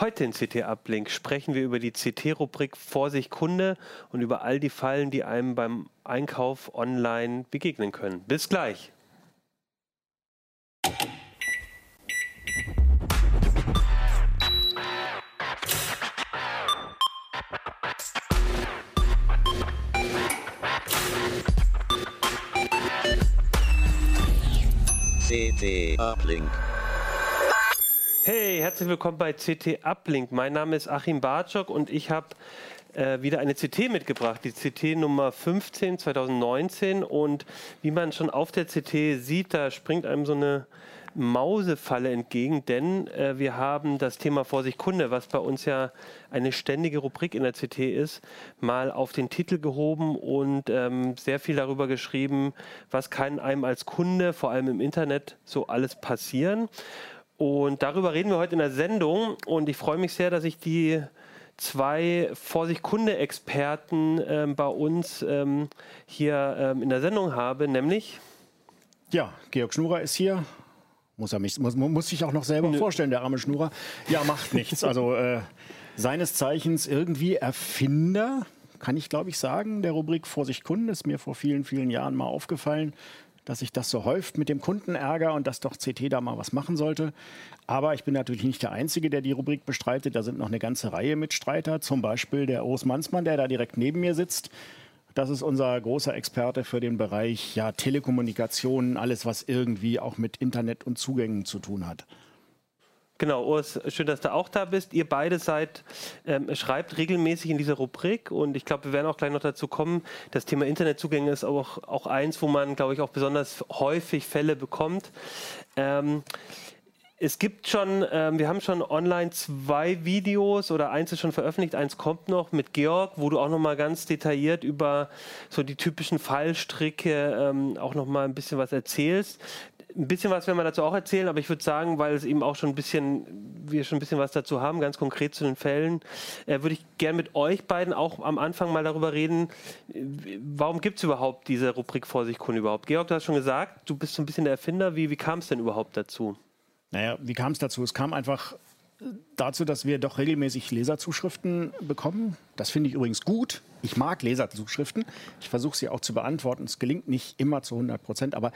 Heute in CT Uplink sprechen wir über die CT-Rubrik Vorsicht Kunde und über all die Fallen, die einem beim Einkauf online begegnen können. Bis gleich. CT Uplink. Hey, herzlich willkommen bei CT Uplink. Mein Name ist Achim Bartschok und ich habe äh, wieder eine CT mitgebracht, die CT Nummer 15 2019. Und wie man schon auf der CT sieht, da springt einem so eine Mausefalle entgegen, denn äh, wir haben das Thema Vorsicht Kunde, was bei uns ja eine ständige Rubrik in der CT ist, mal auf den Titel gehoben und ähm, sehr viel darüber geschrieben, was kann einem als Kunde, vor allem im Internet, so alles passieren. Und darüber reden wir heute in der Sendung und ich freue mich sehr, dass ich die zwei Vorsicht Kunde-Experten ähm, bei uns ähm, hier ähm, in der Sendung habe, nämlich ja, Georg Schnurer ist hier, muss er mich, muss, muss sich auch noch selber Nö. vorstellen, der arme Schnurrer. Ja, macht nichts. Also äh, seines Zeichens irgendwie Erfinder, kann ich glaube ich sagen, der Rubrik Vorsicht Kunden ist mir vor vielen, vielen Jahren mal aufgefallen, dass sich das so häuft mit dem Kundenärger und dass doch CT da mal was machen sollte. Aber ich bin natürlich nicht der Einzige, der die Rubrik bestreitet. Da sind noch eine ganze Reihe Mitstreiter, zum Beispiel der Urs Mansmann, der da direkt neben mir sitzt. Das ist unser großer Experte für den Bereich ja, Telekommunikation, alles, was irgendwie auch mit Internet und Zugängen zu tun hat. Genau, Urs, schön, dass du auch da bist. Ihr beide seid, ähm, schreibt regelmäßig in dieser Rubrik und ich glaube, wir werden auch gleich noch dazu kommen. Das Thema Internetzugänge ist auch, auch eins, wo man, glaube ich, auch besonders häufig Fälle bekommt. Ähm, es gibt schon, ähm, wir haben schon online zwei Videos oder eins ist schon veröffentlicht, eins kommt noch mit Georg, wo du auch nochmal ganz detailliert über so die typischen Fallstricke ähm, auch nochmal ein bisschen was erzählst. Ein bisschen was werden wir dazu auch erzählen, aber ich würde sagen, weil es eben auch schon ein bisschen, wir schon ein bisschen was dazu haben, ganz konkret zu den Fällen, äh, würde ich gerne mit euch beiden auch am Anfang mal darüber reden, warum gibt es überhaupt diese Rubrik Vorsicht Kunde überhaupt? Georg, du hast schon gesagt, du bist so ein bisschen der Erfinder. Wie, wie kam es denn überhaupt dazu? Naja, wie kam es dazu? Es kam einfach dazu, dass wir doch regelmäßig Leserzuschriften bekommen. Das finde ich übrigens gut. Ich mag Leserzuschriften. Ich versuche sie auch zu beantworten. Es gelingt nicht immer zu 100 Prozent, aber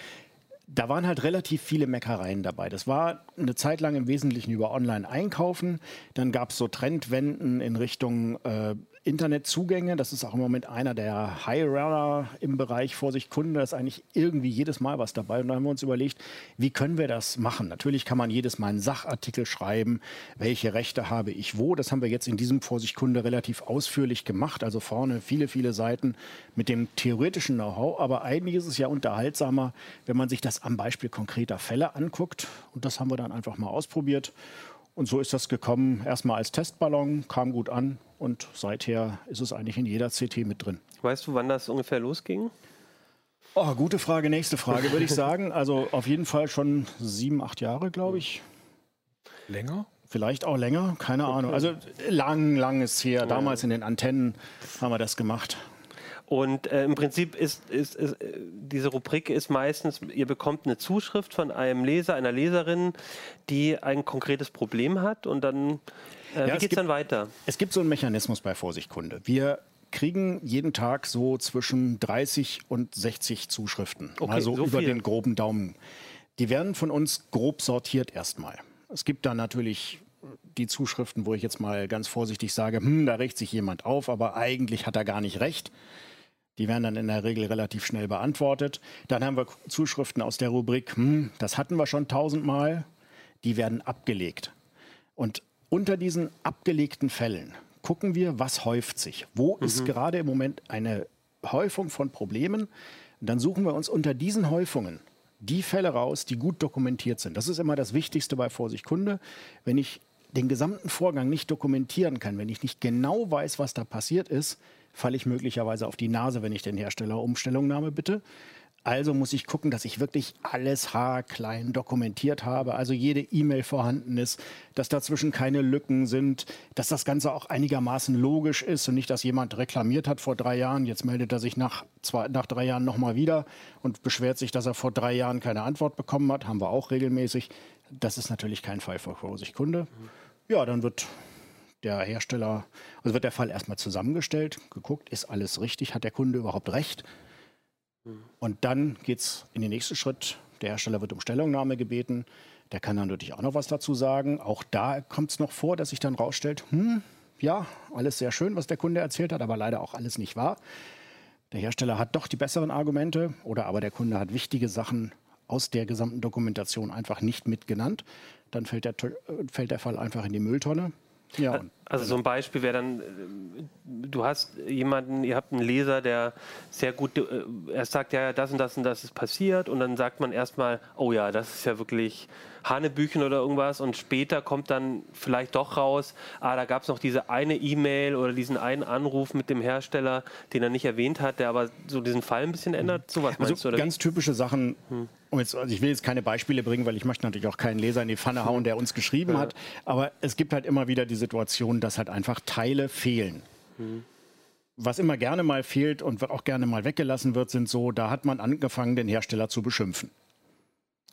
da waren halt relativ viele Meckereien dabei. Das war eine Zeit lang im Wesentlichen über Online-Einkaufen. Dann gab es so Trendwenden in Richtung äh, Internetzugänge. Das ist auch im Moment einer der High-Runner im Bereich Vorsicht Kunde. Da ist eigentlich irgendwie jedes Mal was dabei. Und da haben wir uns überlegt, wie können wir das machen? Natürlich kann man jedes Mal einen Sachartikel schreiben. Welche Rechte habe ich wo? Das haben wir jetzt in diesem Vorsicht Kunde relativ ausführlich gemacht. Also vorne viele, viele Seiten mit dem theoretischen Know-how. Aber eigentlich ist es ja unterhaltsamer, wenn man sich das am Beispiel konkreter Fälle anguckt. Und das haben wir dann einfach mal ausprobiert. Und so ist das gekommen, erstmal als Testballon, kam gut an und seither ist es eigentlich in jeder CT mit drin. Weißt du, wann das ungefähr losging? Oh, gute Frage, nächste Frage, würde ich sagen. Also auf jeden Fall schon sieben, acht Jahre, glaube ich. Länger? Vielleicht auch länger, keine okay. Ahnung. Also lang, lang ist her. Damals in den Antennen haben wir das gemacht. Und äh, im Prinzip ist, ist, ist, diese Rubrik ist meistens, ihr bekommt eine Zuschrift von einem Leser, einer Leserin, die ein konkretes Problem hat und dann, äh, ja, wie geht es dann weiter? Es gibt so einen Mechanismus bei Vorsicht Kunde. Wir kriegen jeden Tag so zwischen 30 und 60 Zuschriften. Okay, also so über viel. den groben Daumen. Die werden von uns grob sortiert erstmal. Es gibt da natürlich die Zuschriften, wo ich jetzt mal ganz vorsichtig sage, hm, da regt sich jemand auf, aber eigentlich hat er gar nicht recht. Die werden dann in der Regel relativ schnell beantwortet. Dann haben wir Zuschriften aus der Rubrik, hm, das hatten wir schon tausendmal. Die werden abgelegt. Und unter diesen abgelegten Fällen gucken wir, was häuft sich. Wo mhm. ist gerade im Moment eine Häufung von Problemen? Und dann suchen wir uns unter diesen Häufungen die Fälle raus, die gut dokumentiert sind. Das ist immer das Wichtigste bei Vorsicht Kunde. Wenn ich den gesamten Vorgang nicht dokumentieren kann, wenn ich nicht genau weiß, was da passiert ist, falle ich möglicherweise auf die Nase, wenn ich den Hersteller um Stellungnahme bitte. Also muss ich gucken, dass ich wirklich alles haarklein dokumentiert habe, also jede E-Mail vorhanden ist, dass dazwischen keine Lücken sind, dass das Ganze auch einigermaßen logisch ist und nicht, dass jemand reklamiert hat vor drei Jahren, jetzt meldet er sich nach, zwei, nach drei Jahren nochmal wieder und beschwert sich, dass er vor drei Jahren keine Antwort bekommen hat, haben wir auch regelmäßig. Das ist natürlich kein Fall für Vorsicht Kunde. Ja, dann wird der Hersteller, also wird der Fall erstmal zusammengestellt, geguckt, ist alles richtig, hat der Kunde überhaupt recht? Und dann geht es in den nächsten Schritt. Der Hersteller wird um Stellungnahme gebeten. Der kann dann natürlich auch noch was dazu sagen. Auch da kommt es noch vor, dass sich dann rausstellt, hm, ja, alles sehr schön, was der Kunde erzählt hat, aber leider auch alles nicht wahr. Der Hersteller hat doch die besseren Argumente oder aber der Kunde hat wichtige Sachen aus der gesamten Dokumentation einfach nicht mitgenannt. Dann fällt der, fällt der Fall einfach in die Mülltonne. Ja, also so ein Beispiel wäre dann, äh, du hast jemanden, ihr habt einen Leser, der sehr gut, äh, er sagt ja, das und das und das ist passiert und dann sagt man erstmal, oh ja, das ist ja wirklich Hanebüchen oder irgendwas und später kommt dann vielleicht doch raus, ah, da gab es noch diese eine E-Mail oder diesen einen Anruf mit dem Hersteller, den er nicht erwähnt hat, der aber so diesen Fall ein bisschen ändert. So was meinst also du? Oder ganz wie? typische Sachen, hm. Um jetzt, also ich will jetzt keine Beispiele bringen, weil ich möchte natürlich auch keinen Leser in die Pfanne hauen, der uns geschrieben ja. hat, aber es gibt halt immer wieder die Situation, dass halt einfach Teile fehlen. Hm was immer gerne mal fehlt und auch gerne mal weggelassen wird, sind so, da hat man angefangen, den Hersteller zu beschimpfen.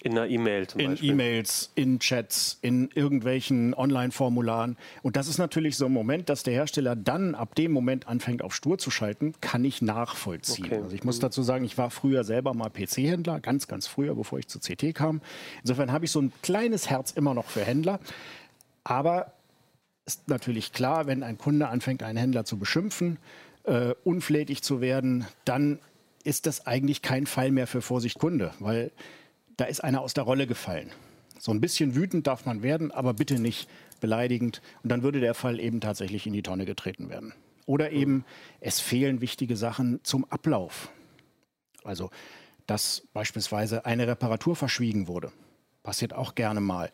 In einer E-Mail zum in Beispiel. In E-Mails, in Chats, in irgendwelchen Online-Formularen. Und das ist natürlich so ein Moment, dass der Hersteller dann ab dem Moment anfängt, auf Stur zu schalten, kann ich nachvollziehen. Okay. Also ich muss mhm. dazu sagen, ich war früher selber mal PC-Händler, ganz, ganz früher, bevor ich zu CT kam. Insofern habe ich so ein kleines Herz immer noch für Händler. Aber ist natürlich klar, wenn ein Kunde anfängt, einen Händler zu beschimpfen, äh, unflätig zu werden, dann ist das eigentlich kein Fall mehr für Vorsicht Kunde, weil da ist einer aus der Rolle gefallen. So ein bisschen wütend darf man werden, aber bitte nicht beleidigend. Und dann würde der Fall eben tatsächlich in die Tonne getreten werden. Oder eben, es fehlen wichtige Sachen zum Ablauf. Also, dass beispielsweise eine Reparatur verschwiegen wurde. Passiert auch gerne mal.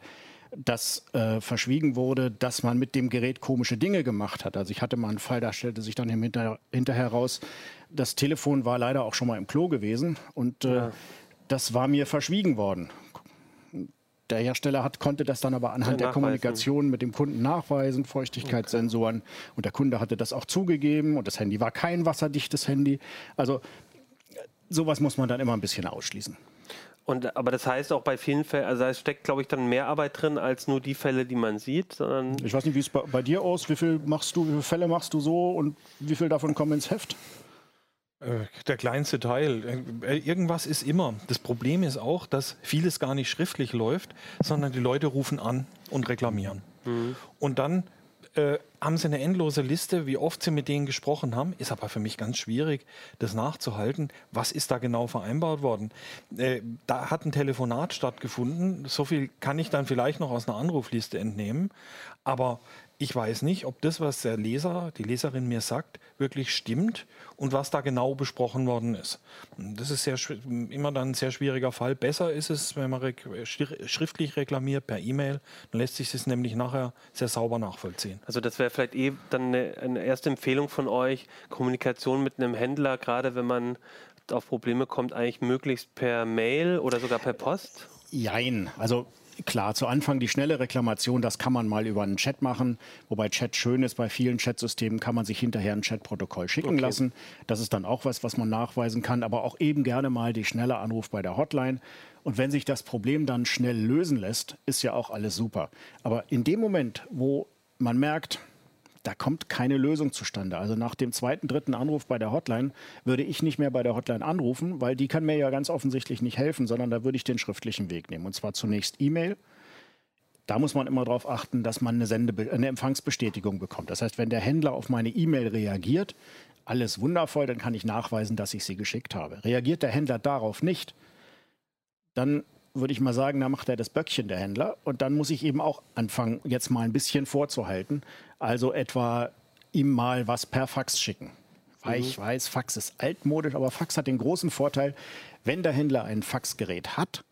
Dass äh, verschwiegen wurde, dass man mit dem Gerät komische Dinge gemacht hat. Also ich hatte mal einen Fall, da stellte sich dann hinter, hinterher raus, das Telefon war leider auch schon mal im Klo gewesen und äh, ja das war mir verschwiegen worden. Der Hersteller hat, konnte das dann aber anhand ja, der Kommunikation mit dem Kunden nachweisen, Feuchtigkeitssensoren. Okay. Und der Kunde hatte das auch zugegeben und das Handy war kein wasserdichtes Handy. Also sowas muss man dann immer ein bisschen ausschließen. Und, aber das heißt auch bei vielen Fällen, also es steckt, glaube ich, dann mehr Arbeit drin als nur die Fälle, die man sieht. Ich weiß nicht, wie es bei, bei dir aus, wie viel machst du, wie viele Fälle machst du so und wie viel davon kommen ins Heft? Äh, der kleinste Teil. Äh, irgendwas ist immer. Das Problem ist auch, dass vieles gar nicht schriftlich läuft, sondern die Leute rufen an und reklamieren. Mhm. Und dann äh, haben sie eine endlose Liste, wie oft sie mit denen gesprochen haben. Ist aber für mich ganz schwierig, das nachzuhalten. Was ist da genau vereinbart worden? Äh, da hat ein Telefonat stattgefunden. So viel kann ich dann vielleicht noch aus einer Anrufliste entnehmen. Aber ich weiß nicht, ob das, was der Leser, die Leserin mir sagt, wirklich stimmt und was da genau besprochen worden ist. Das ist sehr, immer dann ein sehr schwieriger Fall. Besser ist es, wenn man schriftlich reklamiert per E-Mail, dann lässt sich das nämlich nachher sehr sauber nachvollziehen. Also das wäre vielleicht eh dann eine, eine erste Empfehlung von euch, Kommunikation mit einem Händler, gerade wenn man auf Probleme kommt, eigentlich möglichst per Mail oder sogar per Post? Jein. Also Klar, zu Anfang die schnelle Reklamation, das kann man mal über einen Chat machen. Wobei Chat schön ist, bei vielen Chatsystemen kann man sich hinterher ein Chatprotokoll schicken okay. lassen. Das ist dann auch was, was man nachweisen kann. Aber auch eben gerne mal die schnelle Anruf bei der Hotline. Und wenn sich das Problem dann schnell lösen lässt, ist ja auch alles super. Aber in dem Moment, wo man merkt, da kommt keine Lösung zustande. Also nach dem zweiten, dritten Anruf bei der Hotline würde ich nicht mehr bei der Hotline anrufen, weil die kann mir ja ganz offensichtlich nicht helfen, sondern da würde ich den schriftlichen Weg nehmen. Und zwar zunächst E-Mail. Da muss man immer darauf achten, dass man eine, Sende eine Empfangsbestätigung bekommt. Das heißt, wenn der Händler auf meine E-Mail reagiert, alles wundervoll, dann kann ich nachweisen, dass ich sie geschickt habe. Reagiert der Händler darauf nicht, dann würde ich mal sagen, da macht er das Böckchen, der Händler. Und dann muss ich eben auch anfangen, jetzt mal ein bisschen vorzuhalten. Also etwa ihm mal was per Fax schicken. Weil mhm. ich weiß, Fax ist altmodisch, aber Fax hat den großen Vorteil, wenn der Händler ein Faxgerät hat,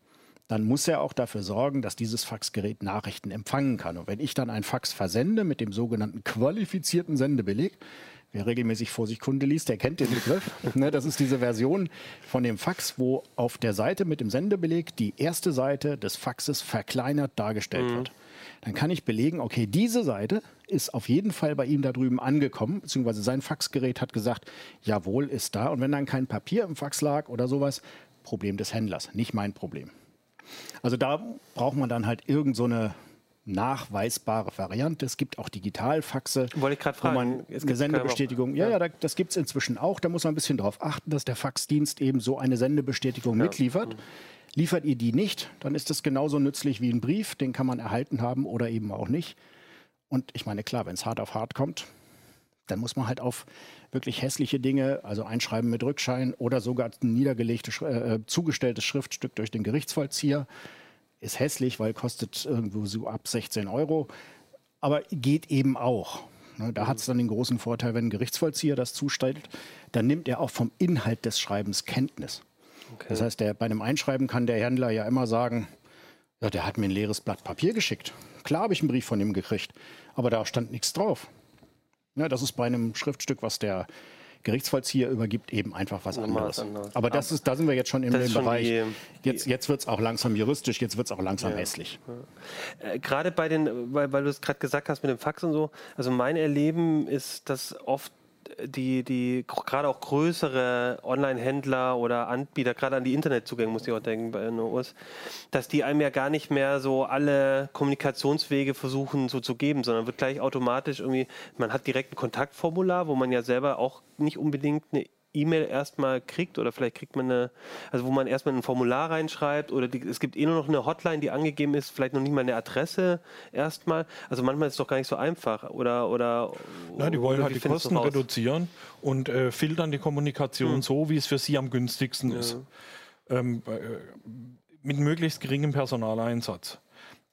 dann muss er auch dafür sorgen, dass dieses Faxgerät Nachrichten empfangen kann. Und wenn ich dann ein Fax versende mit dem sogenannten qualifizierten Sendebeleg, Wer regelmäßig vor sich Kunde liest, der kennt den Begriff. Ne, das ist diese Version von dem Fax, wo auf der Seite mit dem Sendebeleg die erste Seite des Faxes verkleinert dargestellt mhm. wird. Dann kann ich belegen, okay, diese Seite ist auf jeden Fall bei ihm da drüben angekommen, beziehungsweise sein Faxgerät hat gesagt, jawohl, ist da. Und wenn dann kein Papier im Fax lag oder sowas, Problem des Händlers, nicht mein Problem. Also da braucht man dann halt irgend so eine nachweisbare Variante. Es gibt auch Digitalfaxe. Wollte ich gerade fragen. Man eine Sendebestätigung. Ja, ja, das gibt es inzwischen auch. Da muss man ein bisschen darauf achten, dass der Faxdienst eben so eine Sendebestätigung ja. mitliefert. Liefert ihr die nicht, dann ist das genauso nützlich wie ein Brief. Den kann man erhalten haben oder eben auch nicht. Und ich meine, klar, wenn es hart auf hart kommt, dann muss man halt auf wirklich hässliche Dinge, also Einschreiben mit Rückschein oder sogar ein niedergelegtes, äh, zugestelltes Schriftstück durch den Gerichtsvollzieher ist hässlich, weil kostet irgendwo so ab 16 Euro, aber geht eben auch. Ne, da hat es dann den großen Vorteil, wenn ein Gerichtsvollzieher das zustellt, dann nimmt er auch vom Inhalt des Schreibens Kenntnis. Okay. Das heißt, der, bei einem Einschreiben kann der Händler ja immer sagen, ja, der hat mir ein leeres Blatt Papier geschickt. Klar habe ich einen Brief von ihm gekriegt, aber da stand nichts drauf. Ja, das ist bei einem Schriftstück, was der Gerichtsvollzieher übergibt, eben einfach was anderes. anderes. Aber das ist, da sind wir jetzt schon in dem Bereich. Die, jetzt jetzt wird es auch langsam juristisch, jetzt wird es auch langsam ja. hässlich. Ja. Äh, gerade bei den, weil, weil du es gerade gesagt hast mit dem Fax und so, also mein Erleben ist, dass oft die, die gerade auch größere Online-Händler oder Anbieter, gerade an die Internetzugänge muss ich auch denken bei NOS, dass die einem ja gar nicht mehr so alle Kommunikationswege versuchen so zu geben, sondern wird gleich automatisch irgendwie, man hat direkt ein Kontaktformular, wo man ja selber auch nicht unbedingt eine E-Mail erstmal kriegt oder vielleicht kriegt man eine, also wo man erstmal ein Formular reinschreibt oder die, es gibt eh nur noch eine Hotline, die angegeben ist, vielleicht noch nicht mal eine Adresse erstmal. Also manchmal ist es doch gar nicht so einfach oder oder. Ja, die wollen halt die Kosten reduzieren und äh, filtern die Kommunikation hm. so, wie es für sie am günstigsten ja. ist. Ähm, äh, mit möglichst geringem Personaleinsatz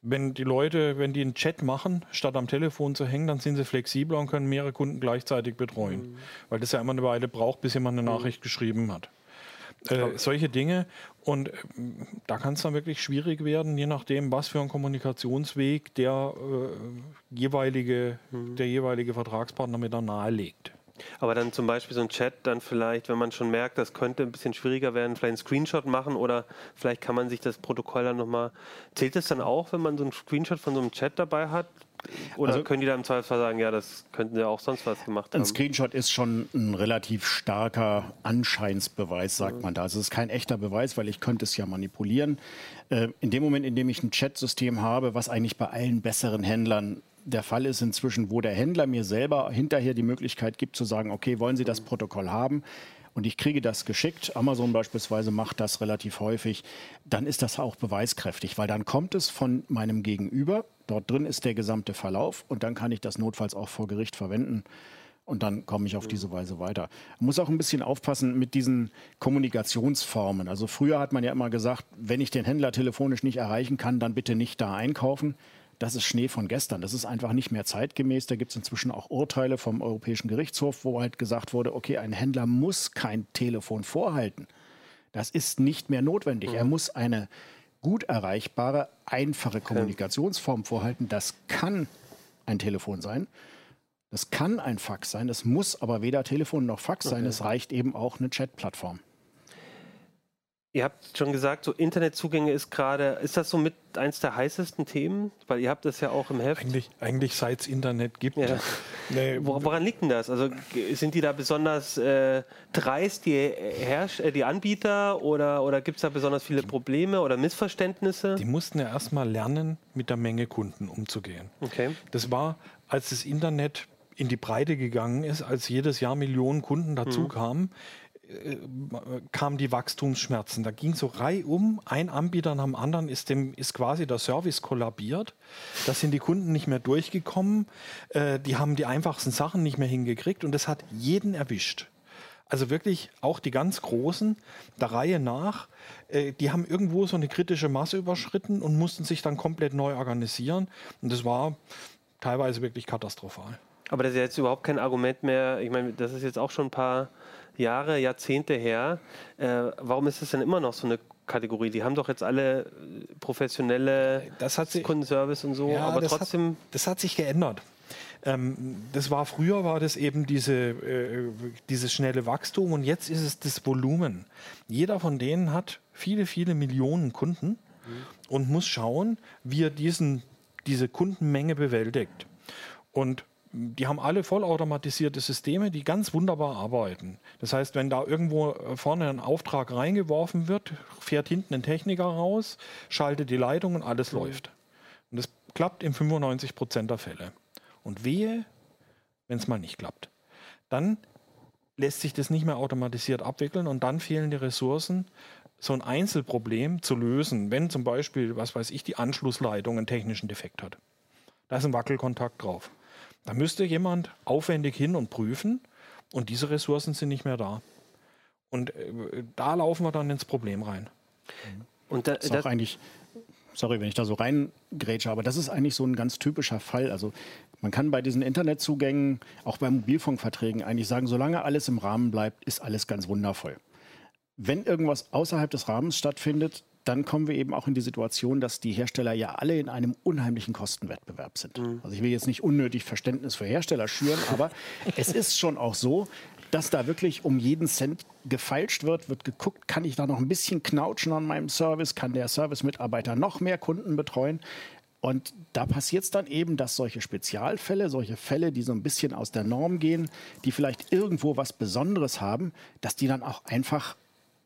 wenn die Leute, wenn die einen Chat machen, statt am Telefon zu hängen, dann sind sie flexibler und können mehrere Kunden gleichzeitig betreuen. Mhm. Weil das ja immer eine Weile braucht, bis jemand eine mhm. Nachricht geschrieben hat. Äh, solche Dinge. Und äh, da kann es dann wirklich schwierig werden, je nachdem, was für ein Kommunikationsweg der, äh, jeweilige, mhm. der jeweilige Vertragspartner mir dann nahelegt. Aber dann zum Beispiel so ein Chat, dann vielleicht, wenn man schon merkt, das könnte ein bisschen schwieriger werden, vielleicht einen Screenshot machen oder vielleicht kann man sich das Protokoll dann nochmal. Zählt es dann auch, wenn man so einen Screenshot von so einem Chat dabei hat? Oder also, können die da im Zweifelsfall sagen, ja, das könnten sie auch sonst was gemacht haben? Ein Screenshot ist schon ein relativ starker Anscheinsbeweis, sagt mhm. man da. Also es ist kein echter Beweis, weil ich könnte es ja manipulieren. Äh, in dem Moment, in dem ich ein Chatsystem habe, was eigentlich bei allen besseren Händlern der Fall ist inzwischen, wo der Händler mir selber hinterher die Möglichkeit gibt zu sagen, okay, wollen Sie das Protokoll haben? Und ich kriege das geschickt, Amazon beispielsweise macht das relativ häufig, dann ist das auch beweiskräftig, weil dann kommt es von meinem Gegenüber, dort drin ist der gesamte Verlauf und dann kann ich das notfalls auch vor Gericht verwenden. Und dann komme ich auf diese Weise weiter. Man muss auch ein bisschen aufpassen mit diesen Kommunikationsformen. Also früher hat man ja immer gesagt, wenn ich den Händler telefonisch nicht erreichen kann, dann bitte nicht da einkaufen das ist Schnee von gestern. Das ist einfach nicht mehr zeitgemäß. Da gibt es inzwischen auch Urteile vom Europäischen Gerichtshof, wo halt gesagt wurde, okay, ein Händler muss kein Telefon vorhalten. Das ist nicht mehr notwendig. Mhm. Er muss eine gut erreichbare, einfache Kommunikationsform vorhalten. Das kann ein Telefon sein. Das kann ein Fax sein. Das muss aber weder Telefon noch Fax okay. sein. Es reicht eben auch eine Chatplattform. Ihr habt schon gesagt, so Internetzugänge ist gerade, ist das so mit eins der heißesten Themen? Weil ihr habt das ja auch im Heft. Eigentlich, eigentlich seit es Internet gibt. Ja. Nee. Woran liegt denn das? Also sind die da besonders äh, dreist, die, Herrsch äh, die Anbieter, oder, oder gibt es da besonders viele Probleme oder Missverständnisse? Die mussten ja erstmal lernen, mit der Menge Kunden umzugehen. Okay. Das war, als das Internet in die Breite gegangen ist, als jedes Jahr Millionen Kunden dazukamen. Mhm äh, kamen die Wachstumsschmerzen. Da ging so reihum, ein Anbieter nach dem anderen ist, dem, ist quasi der Service kollabiert. Da sind die Kunden nicht mehr durchgekommen. Äh, die haben die einfachsten Sachen nicht mehr hingekriegt und das hat jeden erwischt. Also wirklich auch die ganz Großen, der Reihe nach, äh, die haben irgendwo so eine kritische Masse überschritten und mussten sich dann komplett neu organisieren. Und das war teilweise wirklich katastrophal. Aber das ist jetzt überhaupt kein Argument mehr. Ich meine, das ist jetzt auch schon ein paar Jahre, Jahrzehnte her. Äh, warum ist das denn immer noch so eine Kategorie? Die haben doch jetzt alle äh, professionelle sich, Kundenservice und so, ja, aber das trotzdem. Hat, das hat sich geändert. Ähm, das war früher war das eben diese, äh, dieses schnelle Wachstum und jetzt ist es das Volumen. Jeder von denen hat viele, viele Millionen Kunden mhm. und muss schauen, wie er diesen, diese Kundenmenge bewältigt. Und die haben alle vollautomatisierte Systeme, die ganz wunderbar arbeiten. Das heißt, wenn da irgendwo äh, vorne ein Auftrag reingeworfen wird, fährt hinten ein Techniker raus, schaltet die Leitung und alles mhm. läuft. Und das klappt in 95 Prozent der Fälle. Und wehe, wenn es mal nicht klappt. Dann lässt sich das nicht mehr automatisiert abwickeln und dann fehlen die Ressourcen, so ein Einzelproblem zu lösen, wenn zum Beispiel, was weiß ich, die Anschlussleitung einen technischen Defekt hat. Da ist ein Wackelkontakt drauf. Da müsste jemand aufwendig hin und prüfen und diese Ressourcen sind nicht mehr da. Und äh, da laufen wir dann ins Problem rein. Und da, das ist auch eigentlich, sorry, wenn ich da so reingrätsche, aber das ist eigentlich so ein ganz typischer Fall. Also man kann bei diesen Internetzugängen, auch bei Mobilfunkverträgen, eigentlich sagen, solange alles im Rahmen bleibt, ist alles ganz wundervoll. Wenn irgendwas außerhalb des Rahmens stattfindet, dann kommen wir eben auch in die Situation, dass die Hersteller ja alle in einem unheimlichen Kostenwettbewerb sind. Mhm. Also ich will jetzt nicht unnötig Verständnis für Hersteller schüren, aber es ist schon auch so, dass da wirklich um jeden Cent gefeilscht wird, wird geguckt, kann ich da noch ein bisschen knautschen an meinem Service, kann der Service-Mitarbeiter noch mehr Kunden betreuen. Und da passiert es dann eben, dass solche Spezialfälle, solche Fälle, die so ein bisschen aus der Norm gehen, die vielleicht irgendwo was Besonderes haben, dass die dann auch einfach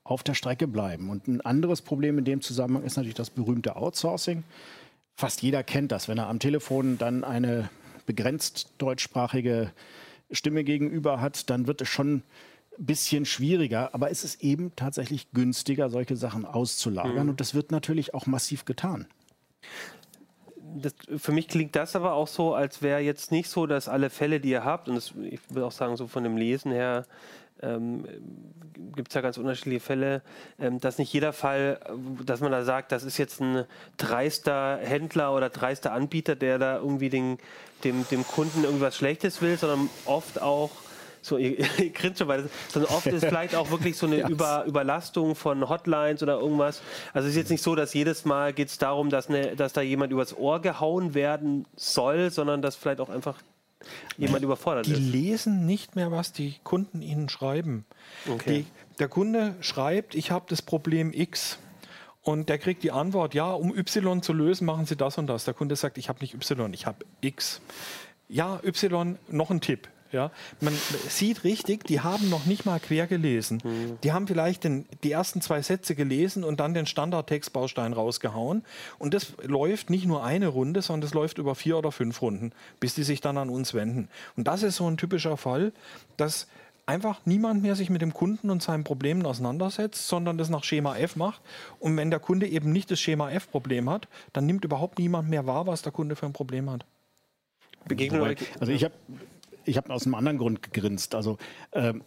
auf der Strecke bleiben. Und ein anderes Problem in dem Zusammenhang ist natürlich das berühmte Outsourcing. Fast jeder kennt das, wenn er am Telefon dann eine begrenzt deutschsprachige Stimme gegenüber hat, dann wird es schon ein bisschen schwieriger. Aber es ist eben tatsächlich günstiger, solche Sachen auszulagern. Mhm. Und das wird natürlich auch massiv getan. Das, für mich klingt das aber auch so, als wäre jetzt nicht so, dass alle Fälle, die ihr habt, und das, ich würde auch sagen, so von dem Lesen her, ähm, gibt es ja ganz unterschiedliche Fälle, ähm, dass nicht jeder Fall, dass man da sagt, das ist jetzt ein dreister Händler oder dreister Anbieter, der da irgendwie den, dem, dem Kunden irgendwas Schlechtes will, sondern oft auch so, ihr, ihr grinst schon weiter, sondern oft ist vielleicht auch wirklich so eine yes. Über, Überlastung von Hotlines oder irgendwas. Also es ist jetzt nicht so, dass jedes Mal geht es darum, dass, eine, dass da jemand übers Ohr gehauen werden soll, sondern dass vielleicht auch einfach jemand überfordert die ist. Die lesen nicht mehr, was die Kunden ihnen schreiben. Okay. Die, der Kunde schreibt, ich habe das Problem X. Und der kriegt die Antwort, ja, um Y zu lösen, machen Sie das und das. Der Kunde sagt, ich habe nicht Y, ich habe X. Ja, Y, noch ein Tipp. Ja, man sieht richtig, die haben noch nicht mal quer gelesen. Mhm. Die haben vielleicht den, die ersten zwei Sätze gelesen und dann den Standardtextbaustein rausgehauen. Und das läuft nicht nur eine Runde, sondern das läuft über vier oder fünf Runden, bis die sich dann an uns wenden. Und das ist so ein typischer Fall, dass einfach niemand mehr sich mit dem Kunden und seinen Problemen auseinandersetzt, sondern das nach Schema F macht. Und wenn der Kunde eben nicht das Schema F-Problem hat, dann nimmt überhaupt niemand mehr wahr, was der Kunde für ein Problem hat. Begegnung. Also ich habe ich habe aus einem anderen Grund gegrinst. Also ähm,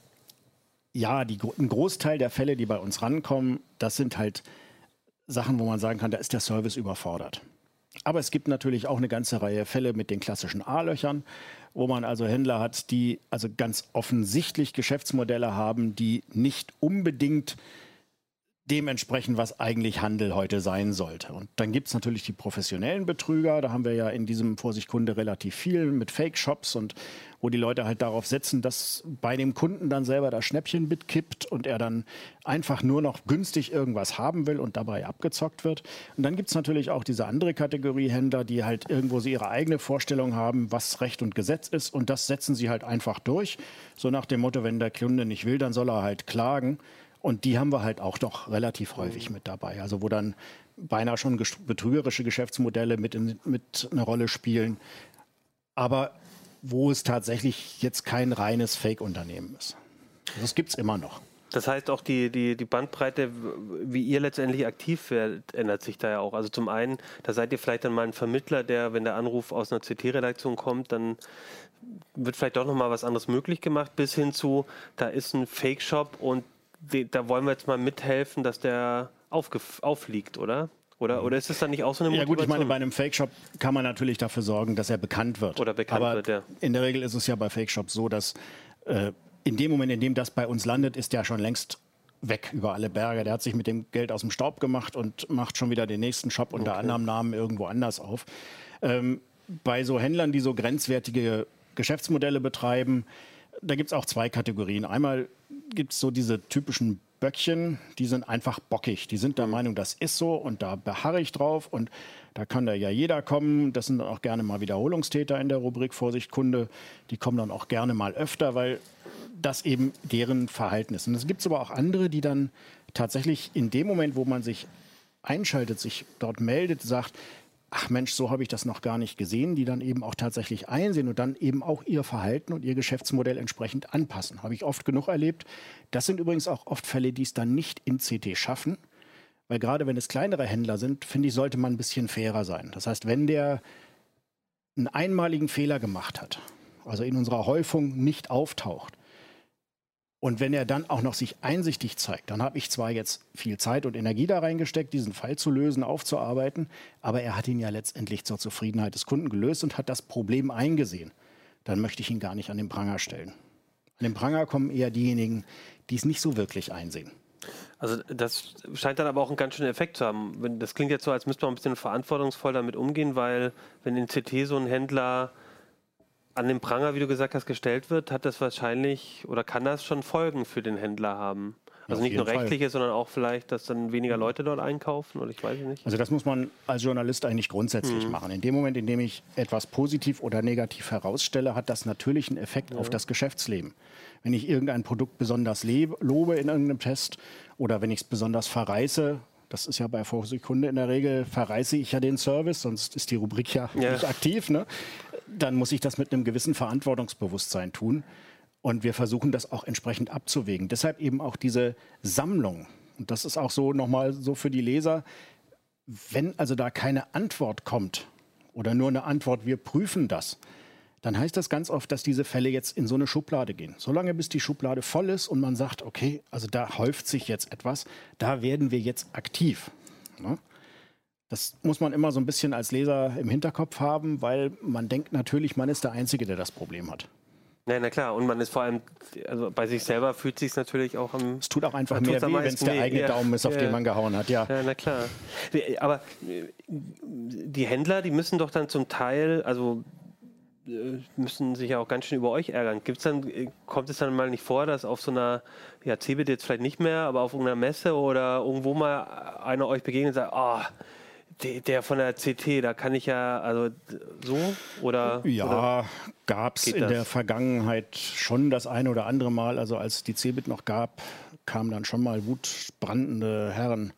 ja, die, ein Großteil der Fälle, die bei uns rankommen, das sind halt Sachen, wo man sagen kann, da ist der Service überfordert. Aber es gibt natürlich auch eine ganze Reihe Fälle mit den klassischen A-Löchern, wo man also Händler hat, die also ganz offensichtlich Geschäftsmodelle haben, die nicht unbedingt dementsprechend, was eigentlich Handel heute sein sollte. Und dann gibt es natürlich die professionellen Betrüger. Da haben wir ja in diesem Vorsicht Kunde relativ viel mit Fake-Shops und wo die Leute halt darauf setzen, dass bei dem Kunden dann selber das Schnäppchen mitkippt und er dann einfach nur noch günstig irgendwas haben will und dabei abgezockt wird. Und dann gibt es natürlich auch diese andere Kategorie Händler, die halt irgendwo so ihre eigene Vorstellung haben, was Recht und Gesetz ist und das setzen sie halt einfach durch. So nach dem Motto, wenn der Kunde nicht will, dann soll er halt klagen. Und die haben wir halt auch doch relativ häufig mit dabei. Also wo dann beinahe schon betrügerische Geschäftsmodelle mit, in, mit einer Rolle spielen. Aber wo es tatsächlich jetzt kein reines Fake-Unternehmen ist. Das gibt es immer noch. Das heißt auch die, die, die Bandbreite, wie ihr letztendlich aktiv werdet, ändert sich da ja auch. Also zum einen, da seid ihr vielleicht dann mal ein Vermittler, der, wenn der Anruf aus einer CT-Redaktion kommt, dann wird vielleicht doch nochmal was anderes möglich gemacht, bis hin zu, da ist ein Fake-Shop und da wollen wir jetzt mal mithelfen, dass der auffliegt, oder? Oder, oder ist es dann nicht auch so eine Motivation? Ja gut, ich meine, bei einem Fake-Shop kann man natürlich dafür sorgen, dass er bekannt wird. Oder bekannt Aber wird, ja. in der Regel ist es ja bei Fake-Shops so, dass äh, in dem Moment, in dem das bei uns landet, ist der schon längst weg über alle Berge. Der hat sich mit dem Geld aus dem Staub gemacht und macht schon wieder den nächsten Shop unter okay. anderem Namen irgendwo anders auf. Ähm, bei so Händlern, die so grenzwertige Geschäftsmodelle betreiben, da gibt es auch zwei Kategorien. Einmal gibt es so diese typischen Böckchen, die sind einfach bockig. Die sind der Meinung, das ist so und da beharre ich drauf und da kann da ja jeder kommen. Das sind dann auch gerne mal Wiederholungstäter in der Rubrik Vorsicht Kunde. Die kommen dann auch gerne mal öfter, weil das eben deren Verhalten ist. Und es gibt aber auch andere, die dann tatsächlich in dem Moment, wo man sich einschaltet, sich dort meldet, sagt, ach Mensch, so habe ich das noch gar nicht gesehen, die dann eben auch tatsächlich einsehen und dann eben auch ihr Verhalten und ihr Geschäftsmodell entsprechend anpassen. Habe ich oft genug erlebt. Das sind übrigens auch oft Fälle, die es dann nicht in CT schaffen, weil gerade wenn es kleinere Händler sind, finde ich, sollte man ein bisschen fairer sein. Das heißt, wenn der einen einmaligen Fehler gemacht hat, also in unserer Häufung nicht auftaucht, und wenn er dann auch noch sich einsichtig zeigt, dann habe ich zwar jetzt viel Zeit und Energie da reingesteckt, diesen Fall zu lösen, aufzuarbeiten, aber er hat ihn ja letztendlich zur Zufriedenheit des Kunden gelöst und hat das Problem eingesehen. Dann möchte ich ihn gar nicht an den Pranger stellen. An den Pranger kommen eher diejenigen, die es nicht so wirklich einsehen. Also das scheint dann aber auch einen ganz schönen Effekt zu haben. Das klingt jetzt so, als müsste man ein bisschen verantwortungsvoll damit umgehen, weil wenn in CT so ein Händler an den Pranger, wie du gesagt hast, gestellt wird, hat das wahrscheinlich oder kann das schon Folgen für den Händler haben. Also nicht nur rechtliche, Fall. sondern auch vielleicht, dass dann weniger Leute dort einkaufen oder ich weiß nicht. Also das muss man als Journalist eigentlich grundsätzlich mhm. machen. In dem Moment, in dem ich etwas positiv oder negativ herausstelle, hat das natürlich einen Effekt ja. auf das Geschäftsleben. Wenn ich irgendein Produkt besonders lobe in irgendeinem Test oder wenn ich es besonders verreiße, das ist ja bei Vorsichtkunde in der Regel, verreiße ich ja den Service, sonst ist die Rubrik ja, ja. nicht aktiv. Ne? Dann muss ich das mit einem gewissen Verantwortungsbewusstsein tun. Und wir versuchen das auch entsprechend abzuwägen. Deshalb eben auch diese Sammlung. Und das ist auch so nochmal so für die Leser. Wenn also da keine Antwort kommt oder nur eine Antwort, wir prüfen das, dann heißt das ganz oft, dass diese Fälle jetzt in so eine Schublade gehen. Solange bis die Schublade voll ist und man sagt, okay, also da häuft sich jetzt etwas, da werden wir jetzt aktiv. Ne? Das muss man immer so ein bisschen als Leser im Hinterkopf haben, weil man denkt natürlich, man ist der Einzige, der das Problem hat. Ja, na klar, und man ist vor allem, also bei sich selber fühlt sich natürlich auch am. Es tut auch einfach mehr weh, wenn es der eigene ja, Daumen ist, auf ja, den man gehauen hat, ja. Ja, na klar. Aber die Händler, die müssen doch dann zum Teil, also äh, müssen sich ja auch ganz schön über euch ärgern. Gibt's dann, äh, kommt es dann mal nicht vor, dass auf so einer, ja, CeBIT jetzt vielleicht nicht mehr, aber auf irgendeiner Messe oder irgendwo mal einer euch begegnet und sagt, ah, oh, der, der, von der CT, da kann ich ja, also so oder? Ja, gab es in das? der Vergangenheit schon das eine oder andere Mal. Also als die CeBIT noch gab, kamen dann schon mal wutbrandende Herren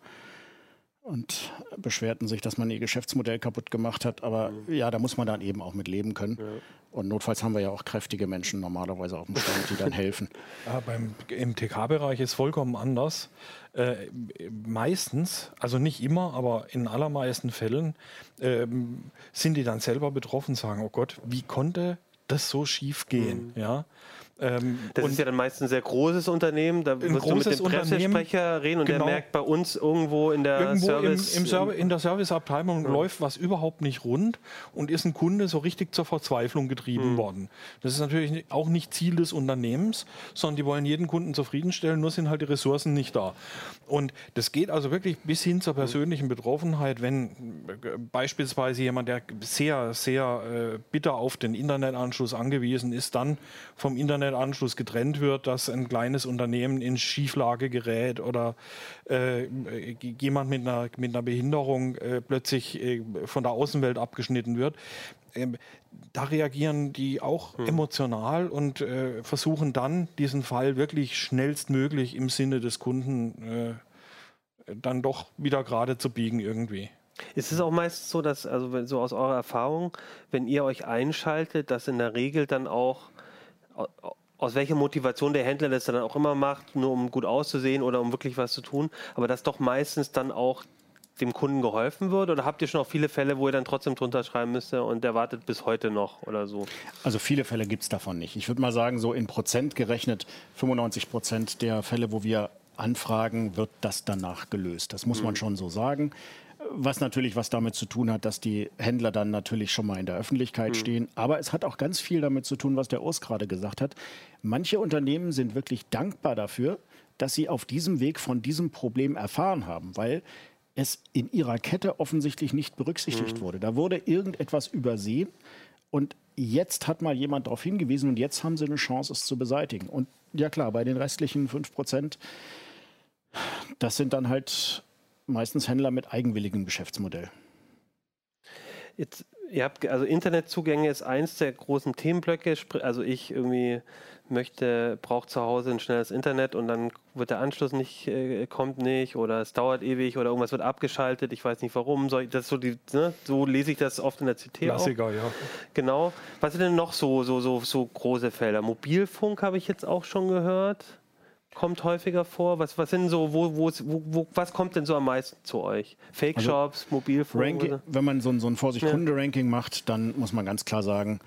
und beschwerten sich, dass man ihr Geschäftsmodell kaputt gemacht hat. Aber mhm. ja, da muss man dann eben auch mit leben können. Ja. Und notfalls haben wir ja auch kräftige Menschen normalerweise auf dem Stand, die dann helfen. Ja, beim, Im TK-Bereich ist vollkommen anders. Äh, meistens, also nicht immer, aber in allermeisten Fällen äh, sind die dann selber betroffen, sagen, oh Gott, wie konnte das so schief gehen? Mhm. Ja? Ähm, das ist ja dann meist ein sehr großes Unternehmen. Da wirst du mit dem Pressesprecher reden und genau, der merkt bei uns irgendwo in der irgendwo Service im, im Serv in der Serviceabteilung ja. läuft was überhaupt nicht rund und ist ein Kunde so richtig zur Verzweiflung getrieben mhm. worden. Das ist natürlich auch nicht Ziel des Unternehmens, sondern die wollen jeden Kunden zufriedenstellen, nur sind halt die Ressourcen nicht da. Und das geht also wirklich bis hin zur persönlichen Betroffenheit, wenn äh, beispielsweise jemand, der sehr, sehr äh, bitter auf den Internetanschluss angewiesen ist, dann vom Internet Internetanschluss getrennt wird, dass ein kleines Unternehmen in Schieflage gerät oder äh, jemand mit einer, mit einer Behinderung äh, plötzlich äh, von der Außenwelt abgeschnitten wird. Ähm, da reagieren die auch hm. emotional und äh, versuchen dann, diesen Fall wirklich schnellstmöglich im Sinne des Kunden äh, dann doch wieder gerade zu biegen irgendwie. Ist es auch meist so, dass, also so aus eurer Erfahrung, wenn ihr euch einschaltet, dass in der Regel dann auch aus welcher Motivation der Händler das dann auch immer macht, nur um gut auszusehen oder um wirklich was zu tun, aber dass doch meistens dann auch dem Kunden geholfen wird? Oder habt ihr schon auch viele Fälle, wo ihr dann trotzdem drunter schreiben müsst und der wartet bis heute noch oder so? Also viele Fälle gibt es davon nicht. Ich würde mal sagen, so in Prozent gerechnet, 95 Prozent der Fälle, wo wir anfragen, wird das danach gelöst. Das muss mhm. man schon so sagen. Was natürlich was damit zu tun hat, dass die Händler dann natürlich schon mal in der Öffentlichkeit mhm. stehen. Aber es hat auch ganz viel damit zu tun, was der Urs gerade gesagt hat. Manche Unternehmen sind wirklich dankbar dafür, dass sie auf diesem Weg von diesem Problem erfahren haben, weil es in ihrer Kette offensichtlich nicht berücksichtigt mhm. wurde. Da wurde irgendetwas übersehen und jetzt hat mal jemand darauf hingewiesen und jetzt haben sie eine Chance, es zu beseitigen. Und ja klar, bei den restlichen 5 Prozent, das sind dann halt meistens Händler mit eigenwilligem Geschäftsmodell. Jetzt ihr habt, also Internetzugänge ist eins der großen Themenblöcke. Also ich irgendwie möchte, braucht zu Hause ein schnelles Internet und dann wird der Anschluss nicht, äh, kommt nicht oder es dauert ewig oder irgendwas wird abgeschaltet. Ich weiß nicht warum. So, das so, die, ne? so lese ich das oft in der CT. Klassiker, auch. ja. Genau. Was sind denn noch so, so, so, so große Felder? Mobilfunk habe ich jetzt auch schon gehört. Kommt häufiger vor. Was, was sind so, wo, wo, wo, was kommt denn so am meisten zu euch? Fake also Shops, also, Mobilfunk? Ranking, wenn man so, so ein Vorsicht-Kunde-Ranking ja. macht, dann muss man ganz klar sagen,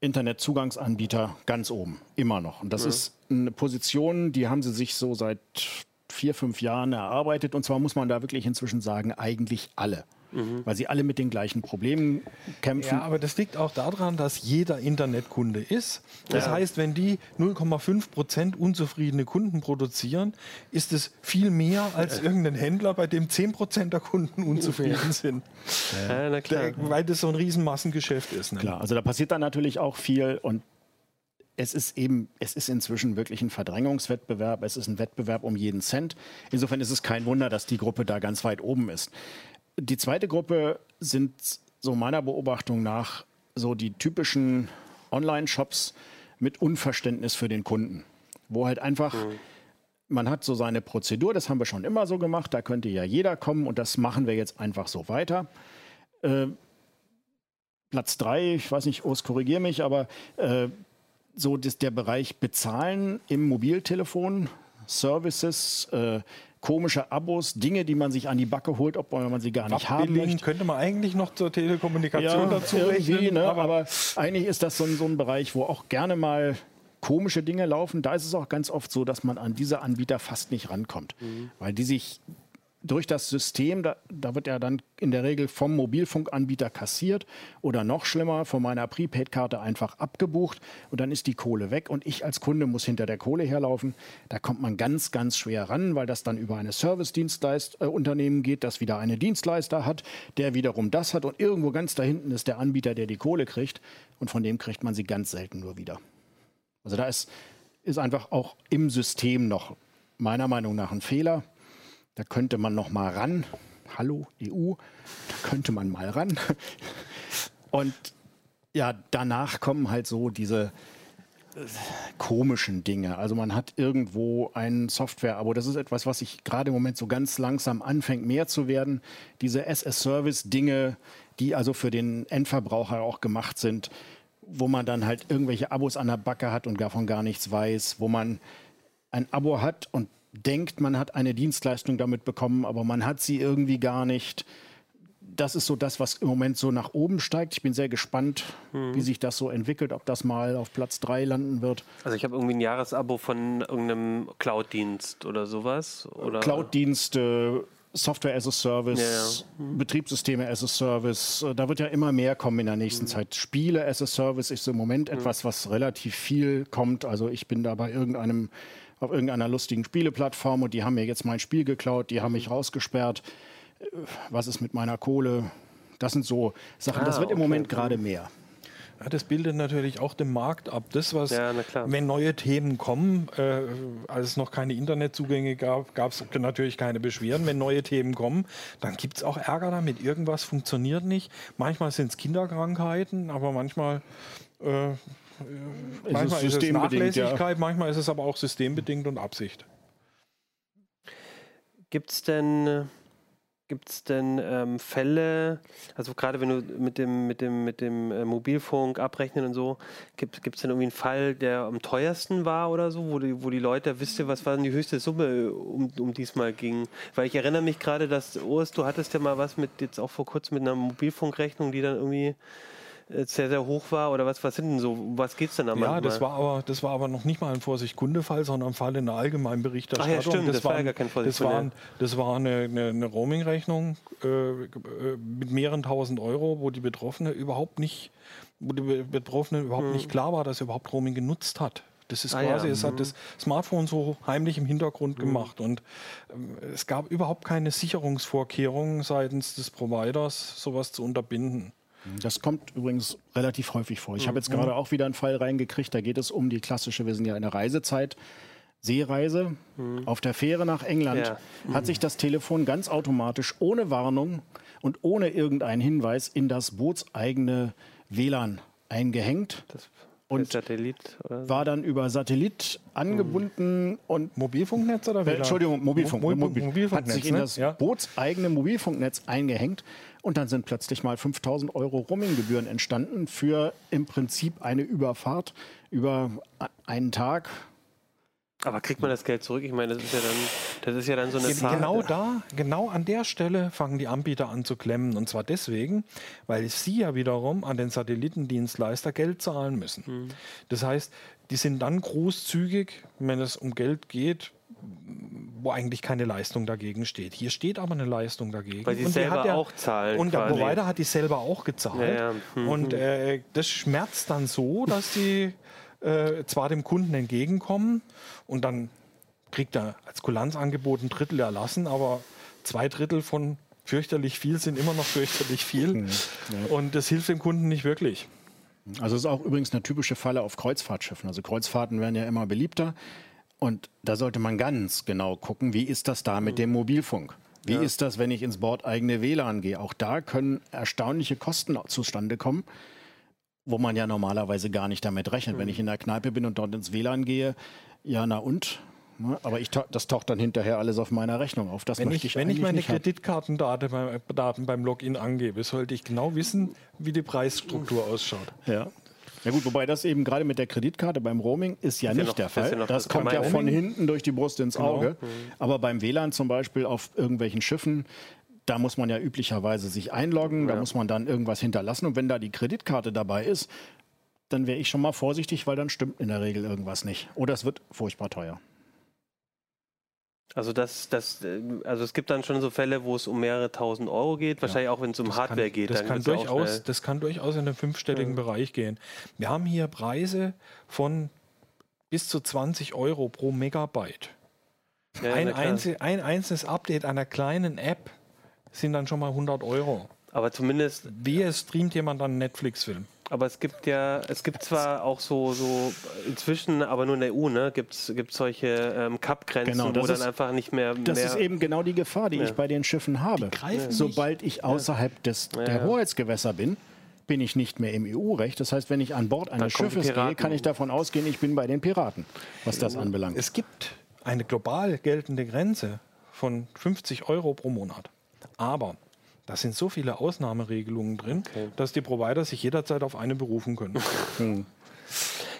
Internetzugangsanbieter ganz oben, immer noch. Und das ja. ist eine Position, die haben sie sich so seit vier, fünf Jahren erarbeitet. Und zwar muss man da wirklich inzwischen sagen, eigentlich alle mhm. weil sie alle mit den gleichen Problemen kämpfen. Ja, aber das liegt auch daran, dass jeder Internetkunde ist. Das ja. heißt, wenn die 0,5 Prozent unzufriedene Kunden produzieren, ist es viel mehr als irgendein Händler, bei dem 10 Prozent der Kunden unzufrieden sind. Ja, na klar. Der, weil das so ein Riesenmassengeschäft ist. Ne? Klar, also da passiert dann natürlich auch viel und es ist eben, es ist inzwischen wirklich ein Verdrängungswettbewerb, es ist ein Wettbewerb um jeden Cent. Insofern ist es kein Wunder, dass die Gruppe da ganz weit oben ist. Die zweite Gruppe sind so meiner Beobachtung nach so die typischen Online-Shops mit Unverständnis für den Kunden, wo halt einfach mhm. man hat so seine Prozedur, das haben wir schon immer so gemacht, da könnte ja jeder kommen und das machen wir jetzt einfach so weiter. Äh, Platz drei, ich weiß nicht, Urs, korrigier mich, aber äh, so das, der Bereich Bezahlen im Mobiltelefon, Services, äh, komische Abos, Dinge, die man sich an die Backe holt, obwohl man sie gar nicht haben möchte. könnte man eigentlich noch zur Telekommunikation ja, dazu rechnen. Ne, aber, aber, eigentlich ist das so, so ein Bereich, wo auch gerne mal komische Dinge laufen. Da ist es auch ganz oft so, dass man an diese Anbieter fast nicht rankommt, mhm. weil die sich durch das System, da, da, wird ja dann in der Regel vom Mobilfunkanbieter kassiert oder noch schlimmer, von meiner Prepaid-Karte einfach abgebucht und dann ist die Kohle weg und ich als Kunde muss hinter der Kohle herlaufen. Da kommt man ganz, ganz schwer ran, weil das dann über eine Service-Dienstleister-Unternehmen geht, das wieder eine Dienstleister hat, der wiederum das hat und irgendwo ganz da hinten ist der Anbieter, der die Kohle kriegt und von dem kriegt man sie ganz selten nur wieder. Also da ist, ist einfach auch im System noch meiner Meinung nach ein Fehler. Da könnte man noch mal ran. Hallo EU, da könnte man mal ran. Und ja, danach kommen halt so diese äh, komischen Dinge. Also man hat irgendwo ein Software-Abo. Das ist etwas, was sich gerade im Moment so ganz langsam anfängt, mehr zu werden. Diese SS-Service-Dinge, die also für den Endverbraucher auch gemacht sind, wo man dann halt irgendwelche Abos an der Backe hat und davon gar nichts weiß, wo man ein Abo hat und denkt, man hat eine Dienstleistung damit bekommen, aber man hat sie irgendwie gar nicht. Das ist so das, was im Moment so nach oben steigt. Ich bin sehr gespannt, mhm. wie sich das so entwickelt, ob das mal auf Platz 3 landen wird. Also ich habe irgendwie ein Jahresabo von irgendeinem Cloud-Dienst oder sowas. Oder? Cloud-Dienste, Software as a Service, ja, ja. Mhm. Betriebssysteme as a Service. Da wird ja immer mehr kommen in der nächsten mhm. Zeit. Spiele as a Service ist im Moment mhm. etwas, was relativ viel kommt. Also ich bin da bei irgendeinem auf irgendeiner lustigen Spieleplattform und die haben mir jetzt mein Spiel geklaut, die haben mich rausgesperrt. Äh, was ist mit meiner Kohle? Das sind so Sachen, ah, das wird okay, im Moment okay. gerade mehr. Ja, das bildet natürlich auch den Markt ab. Das, was, ja, wenn neue Themen kommen, äh, als es noch keine Internetzugänge gab, gab es natürlich keine Beschwerden. Wenn neue Themen kommen, dann gibt es auch Ärger damit. Irgendwas funktioniert nicht. Manchmal sind es Kinderkrankheiten, aber manchmal äh, ist manchmal ist es Nachlässigkeit, ja. manchmal ist es aber auch systembedingt und Absicht. Gibt es denn, gibt's denn ähm, Fälle, also gerade wenn du mit dem, mit dem, mit dem äh, Mobilfunk abrechnen und so, gibt es denn irgendwie einen Fall, der am teuersten war oder so, wo die, wo die Leute, wisst ihr, was war denn die höchste Summe, um, um diesmal ging? Weil ich erinnere mich gerade, dass, Urs, du hattest ja mal was mit, jetzt auch vor kurzem mit einer Mobilfunkrechnung, die dann irgendwie äh, sehr, sehr hoch war? Oder was, was sind denn so, was geht es denn da Ja, manchmal? das war, aber, das war aber noch nicht mal ein Vorsicht-Kunde-Fall, sondern ein Fall in der allgemeinen Berichterstattung. Ach ja, stimmt, das, das war ja gar kein Vorsicht Das war, das war eine, eine, eine Roaming-Rechnung äh, mit mehreren tausend Euro, wo die Betroffene überhaupt nicht, wo die Betroffene überhaupt hm. nicht klar war, dass er überhaupt Roaming genutzt hat. Das ist ah, quasi, ja. es hat mhm. das Smartphone so heimlich im Hintergrund mhm. gemacht und äh, es gab überhaupt keine Sicherungsvorkehrungen seitens des Providers, sowas zu unterbinden. Das kommt übrigens relativ häufig vor. Ich habe jetzt mhm. gerade auch wieder einen Fall reingekriegt, da geht es um die klassische, wir sind ja in der Reisezeit, Seereise. Mhm. Auf der Fähre nach England ja. hat sich das Telefon ganz automatisch ohne Warnung und ohne irgendeinen Hinweis in das bootseigene WLAN eingehängt. Das und Satellit, war dann über Satellit angebunden hm. und Mobilfunknetz oder WLAN? Entschuldigung, Mobilfunk, Mo Mobil Mobilfunknetz, hat sich in ne? das ja? bootseigene Mobilfunknetz eingehängt und dann sind plötzlich mal 5000 Euro Roaminggebühren entstanden für im Prinzip eine Überfahrt über einen Tag aber kriegt man das Geld zurück? Ich meine, das ist ja dann, das ist ja dann so eine Zahl. Genau da, genau an der Stelle fangen die Anbieter an zu klemmen. Und zwar deswegen, weil sie ja wiederum an den Satellitendienstleister Geld zahlen müssen. Mhm. Das heißt, die sind dann großzügig, wenn es um Geld geht, wo eigentlich keine Leistung dagegen steht. Hier steht aber eine Leistung dagegen. Weil sie und selber ja, auch zahlen. Und der Provider hat die selber auch gezahlt. Ja, ja. Mhm. Und äh, das schmerzt dann so, dass die äh, zwar dem Kunden entgegenkommen und dann kriegt er als Kulanzangebot ein Drittel erlassen, aber zwei Drittel von fürchterlich viel sind immer noch fürchterlich viel. Mhm, ja. Und das hilft dem Kunden nicht wirklich. Also es ist auch übrigens eine typische Falle auf Kreuzfahrtschiffen. Also Kreuzfahrten werden ja immer beliebter. Und da sollte man ganz genau gucken, wie ist das da mit dem Mobilfunk? Wie ja. ist das, wenn ich ins bordeigene WLAN gehe? Auch da können erstaunliche Kosten zustande kommen wo man ja normalerweise gar nicht damit rechnet. Mhm. Wenn ich in der Kneipe bin und dort ins WLAN gehe, ja, na und? Ne, aber ich, das taucht dann hinterher alles auf meiner Rechnung auf. Das wenn ich, ich, wenn ich meine Kreditkartendaten beim, Daten beim Login angebe, sollte ich genau wissen, wie die Preisstruktur ausschaut. Ja. Ja gut, wobei das eben gerade mit der Kreditkarte beim Roaming ist ja ist nicht ja noch, der Fall. Ja das kommt ja von hinten durch die Brust ins genau. Auge. Mhm. Aber beim WLAN zum Beispiel auf irgendwelchen Schiffen, da muss man ja üblicherweise sich einloggen, ja. da muss man dann irgendwas hinterlassen. Und wenn da die Kreditkarte dabei ist, dann wäre ich schon mal vorsichtig, weil dann stimmt in der Regel irgendwas nicht. Oder es wird furchtbar teuer. Also das, das, also es gibt dann schon so Fälle, wo es um mehrere tausend Euro geht, wahrscheinlich ja, auch wenn es um das Hardware kann, geht. Das kann, durchaus, das kann durchaus in den fünfstelligen ja. Bereich gehen. Wir haben hier Preise von bis zu 20 Euro pro Megabyte. Ja, ein, einzel, ein einzelnes Update einer kleinen App sind dann schon mal 100 Euro. Aber zumindest. Wie streamt jemand einen Netflix-Film? Aber es gibt ja, es gibt zwar auch so, so inzwischen, aber nur in der EU, ne, gibt es solche ähm, Cup-Grenzen, genau, wo dann einfach nicht mehr. Das mehr ist eben genau die Gefahr, die ja. ich bei den Schiffen habe. Sobald ich außerhalb des, ja. der Hoheitsgewässer bin, bin ich nicht mehr im EU-Recht. Das heißt, wenn ich an Bord eines Schiffes gehe, kann ich davon ausgehen, ich bin bei den Piraten, was das anbelangt. Es gibt eine global geltende Grenze von 50 Euro pro Monat. Aber da sind so viele Ausnahmeregelungen drin, okay. dass die Provider sich jederzeit auf eine berufen können. Hm.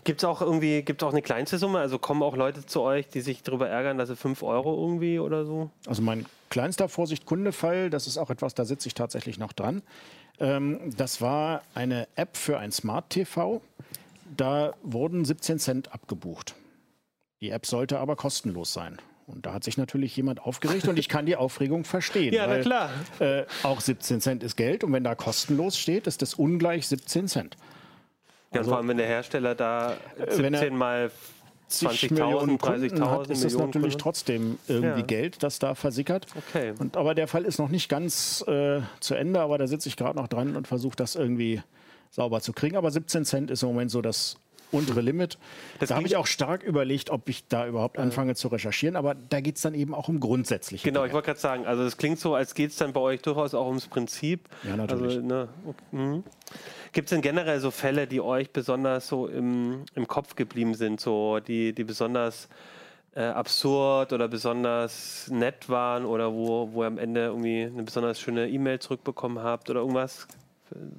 Gibt es auch irgendwie, gibt auch eine kleinste Summe? Also kommen auch Leute zu euch, die sich darüber ärgern, dass sie 5 Euro irgendwie oder so? Also mein kleinster Vorsicht-Kunde-Fall, das ist auch etwas, da sitze ich tatsächlich noch dran. Ähm, das war eine App für ein Smart TV. Da wurden 17 Cent abgebucht. Die App sollte aber kostenlos sein. Und da hat sich natürlich jemand aufgeregt und ich kann die Aufregung verstehen. ja, weil, na klar. Äh, auch 17 Cent ist Geld und wenn da kostenlos steht, ist das ungleich 17 Cent. Ja, also, vor allem, wenn der Hersteller da 17 äh, mal 20 Millionen 30.000 hat, ist es natürlich Kunden. trotzdem irgendwie ja. Geld, das da versickert. Okay. Und, aber der Fall ist noch nicht ganz äh, zu Ende, aber da sitze ich gerade noch dran und versuche das irgendwie sauber zu kriegen. Aber 17 Cent ist im Moment so das untere Limit. Das da habe ich auch stark überlegt, ob ich da überhaupt anfange zu recherchieren, aber da geht es dann eben auch um grundsätzliche Genau, Dinge. ich wollte gerade sagen, also es klingt so, als geht es dann bei euch durchaus auch ums Prinzip. Ja, natürlich. Also, ne, mhm. Gibt es denn generell so Fälle, die euch besonders so im, im Kopf geblieben sind, so die, die besonders äh, absurd oder besonders nett waren oder wo, wo ihr am Ende irgendwie eine besonders schöne E-Mail zurückbekommen habt oder irgendwas?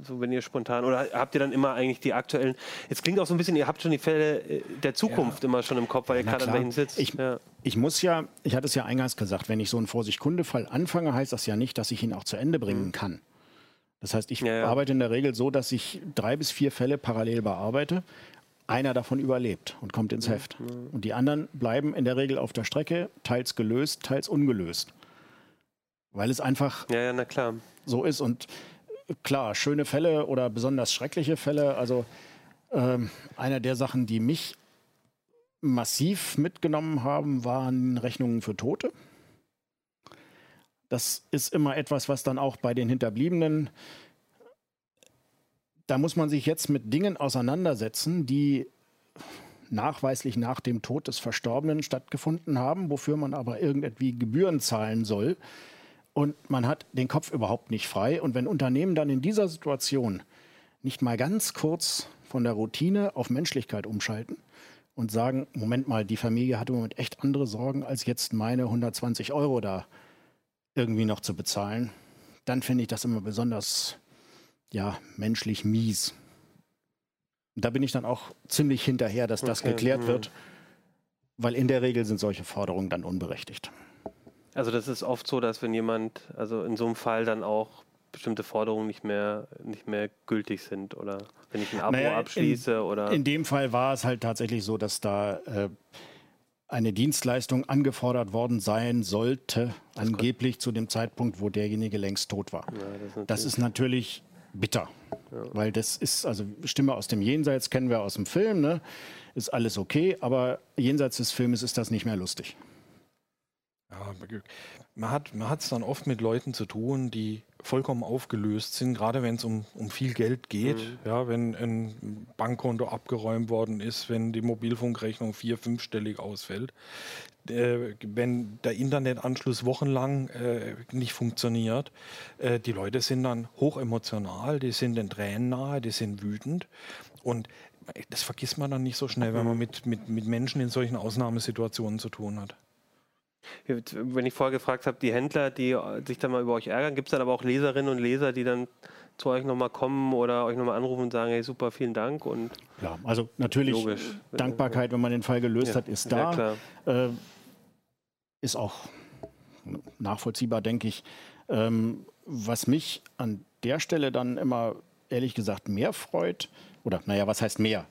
So wenn ihr spontan oder habt ihr dann immer eigentlich die aktuellen? Jetzt klingt auch so ein bisschen, ihr habt schon die Fälle äh, der Zukunft ja. immer schon im Kopf, weil ihr gerade an welchen sitzt. Ich, ja. ich muss ja, ich hatte es ja eingangs gesagt, wenn ich so einen Vorsicht-Kunde-Fall anfange, heißt das ja nicht, dass ich ihn auch zu Ende bringen mhm. kann. Das heißt, ich ja, arbeite in der Regel so, dass ich drei bis vier Fälle parallel bearbeite. Einer davon überlebt und kommt ins mhm. Heft. Mhm. Und die anderen bleiben in der Regel auf der Strecke, teils gelöst, teils ungelöst. Weil es einfach so ist. Und klar, schöne Fälle oder besonders schreckliche Fälle. Also ähm, einer der Sachen, die mich massiv mitgenommen haben, waren Rechnungen für Tote. Das ist immer etwas, was dann auch bei den Hinterbliebenen, da muss man sich jetzt mit Dingen auseinandersetzen, die nachweislich nach dem Tod des Verstorbenen stattgefunden haben, wofür man aber irgendwie Gebühren zahlen soll. Und man hat den Kopf überhaupt nicht frei. Und wenn Unternehmen dann in dieser Situation nicht mal ganz kurz von der Routine auf Menschlichkeit umschalten und sagen, Moment mal, die Familie hat im Moment echt andere Sorgen, als jetzt meine 120 Euro da irgendwie noch zu bezahlen, dann finde ich das immer besonders ja, menschlich mies. Und da bin ich dann auch ziemlich hinterher, dass das okay. geklärt mhm. wird, weil in der Regel sind solche Forderungen dann unberechtigt. Also das ist oft so, dass wenn jemand, also in so einem Fall dann auch bestimmte Forderungen nicht mehr, nicht mehr gültig sind oder wenn ich ein Abo naja, abschließe in, oder. In dem Fall war es halt tatsächlich so, dass da äh, eine Dienstleistung angefordert worden sein sollte, das angeblich zu dem Zeitpunkt, wo derjenige längst tot war. Ja, das, ist das, ist natürlich bitter, ja. weil das ist, also Stimme aus dem Jenseits kennen wir aus dem Film, ne? ist alles okay, aber jenseits des Filmes ist das nicht mehr lustig. Ja, man hat man es dann oft mit Leuten zu tun, die vollkommen aufgelöst sind, gerade wenn es um, um viel Geld geht. Mhm. Ja, wenn ein Bankkonto abgeräumt worden ist, wenn die Mobilfunkrechnung vier-, fünfstellig ausfällt. Äh, wenn der Internetanschluss wochenlang äh, nicht funktioniert, äh, die Leute sind dann hochemotional, die sind den Tränen nahe, die sind wütend. Und das vergisst man dann nicht so schnell, wenn man mhm. mit, mit, mit Menschen in solchen Ausnahmesituationen zu tun hat. Wenn ich vorher gefragt habe, die Händler, die sich dann mal über euch ärgern, gibt es dann aber auch Leserinnen und Leser, die dann zu euch nochmal kommen oder euch nochmal anrufen und sagen, hey super, vielen Dank. Und ja, also natürlich logisch. Dankbarkeit, wenn man den Fall gelöst ja. hat, ist da. Ja, äh, ist auch nachvollziehbar, denke ich. Ähm, was mich an der Stelle dann immer ehrlich gesagt mehr freut, oder naja, was heißt mehr?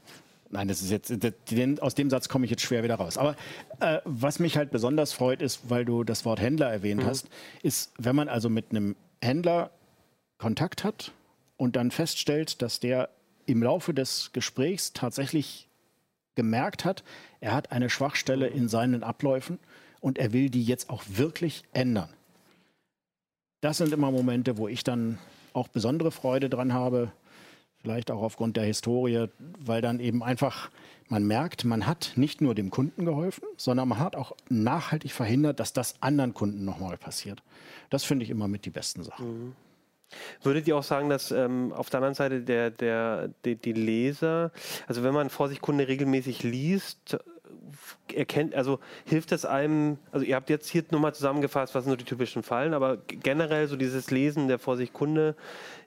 Nein, das ist jetzt, den, aus dem Satz komme ich jetzt schwer wieder raus. Aber äh, was mich halt besonders freut, ist, weil du das Wort Händler erwähnt mhm. hast, ist, wenn man also mit einem Händler Kontakt hat und dann feststellt, dass der im Laufe des Gesprächs tatsächlich gemerkt hat, er hat eine Schwachstelle in seinen Abläufen und er will die jetzt auch wirklich ändern. Das sind immer Momente, wo ich dann auch besondere Freude dran habe, Vielleicht auch aufgrund der Historie, weil dann eben einfach man merkt, man hat nicht nur dem Kunden geholfen, sondern man hat auch nachhaltig verhindert, dass das anderen Kunden nochmal passiert. Das finde ich immer mit die besten Sachen. Mhm. Würdet ihr auch sagen, dass ähm, auf der anderen Seite der, der, die, die Leser, also wenn man Vorsichtkunde regelmäßig liest, erkennt, also hilft es einem, also ihr habt jetzt hier nochmal zusammengefasst, was sind so die typischen Fallen, aber generell so dieses Lesen der Vorsicht Kunde,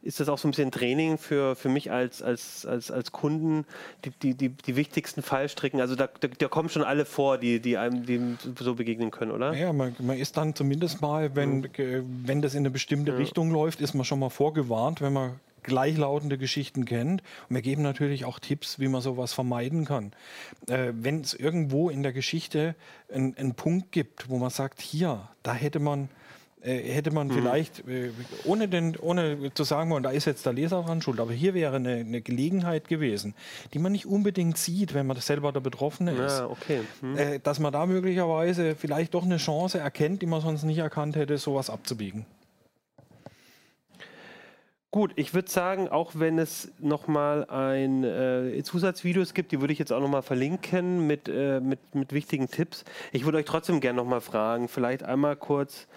ist das auch so ein bisschen Training für, für mich als, als, als, als Kunden, die, die, die, die wichtigsten Fallstricken, also da, da, da, kommen schon alle vor, die, die einem die so begegnen können, oder? Ja, man, man ist dann zumindest mal, wenn, mhm. wenn das in eine bestimmte ja. Richtung läuft, ist man schon mal vorgewarnt, wenn man gleichlautende Geschichten kennt. Und wir geben natürlich auch Tipps, wie man sowas vermeiden kann. Äh, Wenn es irgendwo in der Geschichte einen Punkt gibt, wo man sagt, hier, da hätte man äh, hätte man mhm. vielleicht, äh, ohne, den, ohne zu sagen, und da ist jetzt der Leser dran schuld, aber hier wäre eine, eine, Gelegenheit gewesen, die man nicht unbedingt sieht, wenn man selber der Betroffene ist, ja, okay. mhm. äh, dass man da möglicherweise vielleicht doch eine Chance erkennt, die man sonst nicht erkannt hätte, sowas abzubiegen. Gut, ich würde sagen, auch wenn es nochmal ein äh, Zusatzvideos gibt, die würde ich jetzt auch nochmal verlinken mit, äh, mit, mit wichtigen Tipps. Ich würde euch trotzdem gerne nochmal fragen, vielleicht einmal kurz,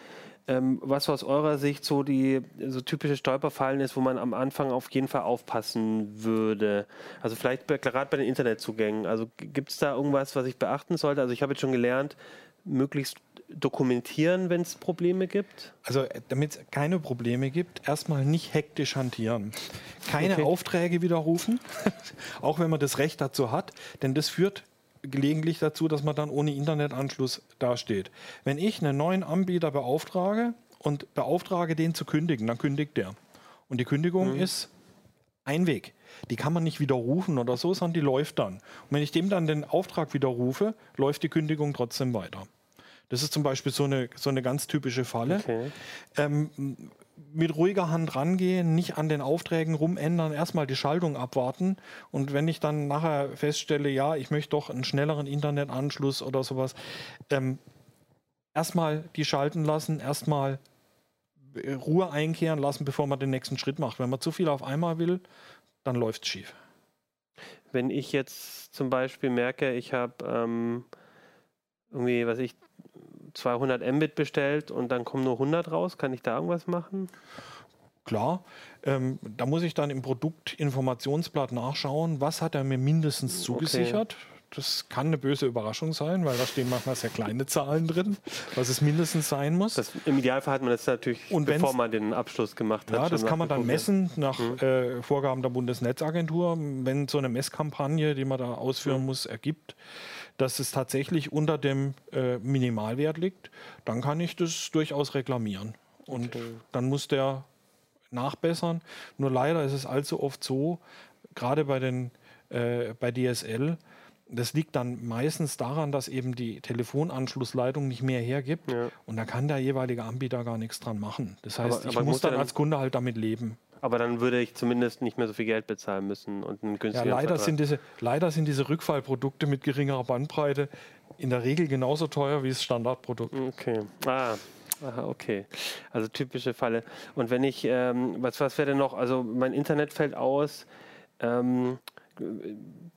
ähm, was aus eurer Sicht so die so typische Stolperfallen ist, wo man am Anfang auf jeden Fall aufpassen würde. Also vielleicht gerade bei den Internetzugängen. Also gibt es da irgendwas, was ich beachten sollte? Also ich habe jetzt schon gelernt, möglichst dokumentieren, wenn es Probleme gibt? Also äh, damit es keine Probleme gibt, erstmal nicht hektisch hantieren. Keine okay. Aufträge widerrufen, auch wenn man das Recht dazu hat, denn das führt gelegentlich dazu, dass man dann ohne Internetanschluss dasteht. Wenn ich einen neuen Anbieter beauftrage und beauftrage, den zu kündigen, dann kündigt der. Und die Kündigung mhm. ist ein Weg. Die kann man nicht widerrufen oder so, sondern die läuft dann. Und wenn ich dem dann den Auftrag widerrufe, läuft die Kündigung trotzdem weiter. Das ist zum Beispiel so eine, so eine ganz typische Falle. Okay. Ähm, mit ruhiger Hand rangehen, nicht an den Aufträgen rumändern, erstmal die Schaltung abwarten. Und wenn ich dann nachher feststelle, ja, ich möchte doch einen schnelleren Internetanschluss oder sowas, ähm, erstmal die schalten lassen, erstmal Ruhe einkehren lassen, bevor man den nächsten Schritt macht. Wenn man zu viel auf einmal will, dann läuft es schief. Wenn ich jetzt zum Beispiel merke, ich habe ähm, irgendwie, was ich, 200 Mbit bestellt und dann kommen nur 100 raus. Kann ich da irgendwas machen? Klar, ähm, da muss ich dann im Produktinformationsblatt nachschauen, was hat er mir mindestens zugesichert. Okay. Das kann eine böse Überraschung sein, weil da stehen manchmal sehr kleine Zahlen drin, was es mindestens sein muss. Das, Im Idealfall hat man das natürlich, Und bevor man den Abschluss gemacht hat. Ja, das kann man dann messen nach mhm. äh, Vorgaben der Bundesnetzagentur. Wenn so eine Messkampagne, die man da ausführen mhm. muss, ergibt, dass es tatsächlich unter dem äh, Minimalwert liegt, dann kann ich das durchaus reklamieren. Und okay. dann muss der nachbessern. Nur leider ist es allzu oft so, gerade bei den äh, bei DSL, das liegt dann meistens daran, dass eben die Telefonanschlussleitung nicht mehr hergibt ja. und da kann der jeweilige Anbieter gar nichts dran machen. Das heißt, aber, ich aber muss dann als Kunde halt damit leben. Aber dann würde ich zumindest nicht mehr so viel Geld bezahlen müssen und einen günstigeren ja, leider sind diese Leider sind diese Rückfallprodukte mit geringerer Bandbreite in der Regel genauso teuer wie das Standardprodukt. Okay. Ah, Aha, okay. Also typische Falle. Und wenn ich, ähm, was, was wäre denn noch? Also mein Internet fällt aus. Ähm,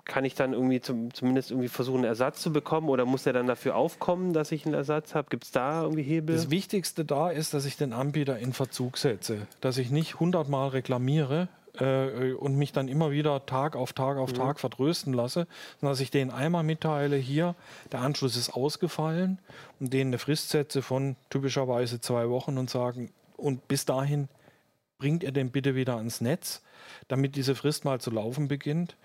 kann ich dann irgendwie zum, zumindest irgendwie versuchen, einen Ersatz zu bekommen oder muss der dann dafür aufkommen, dass ich einen Ersatz habe? Gibt es da irgendwie Hebel? Das Wichtigste da ist, dass ich den Anbieter in Verzug setze, dass ich nicht hundertmal reklamiere äh, und mich dann immer wieder Tag auf Tag auf mhm. Tag vertrösten lasse, sondern dass ich denen einmal mitteile, hier, der Anschluss ist ausgefallen und denen eine Frist setze von typischerweise zwei Wochen und sagen, und bis dahin bringt ihr den bitte wieder ans Netz damit diese Frist mal zu laufen beginnt.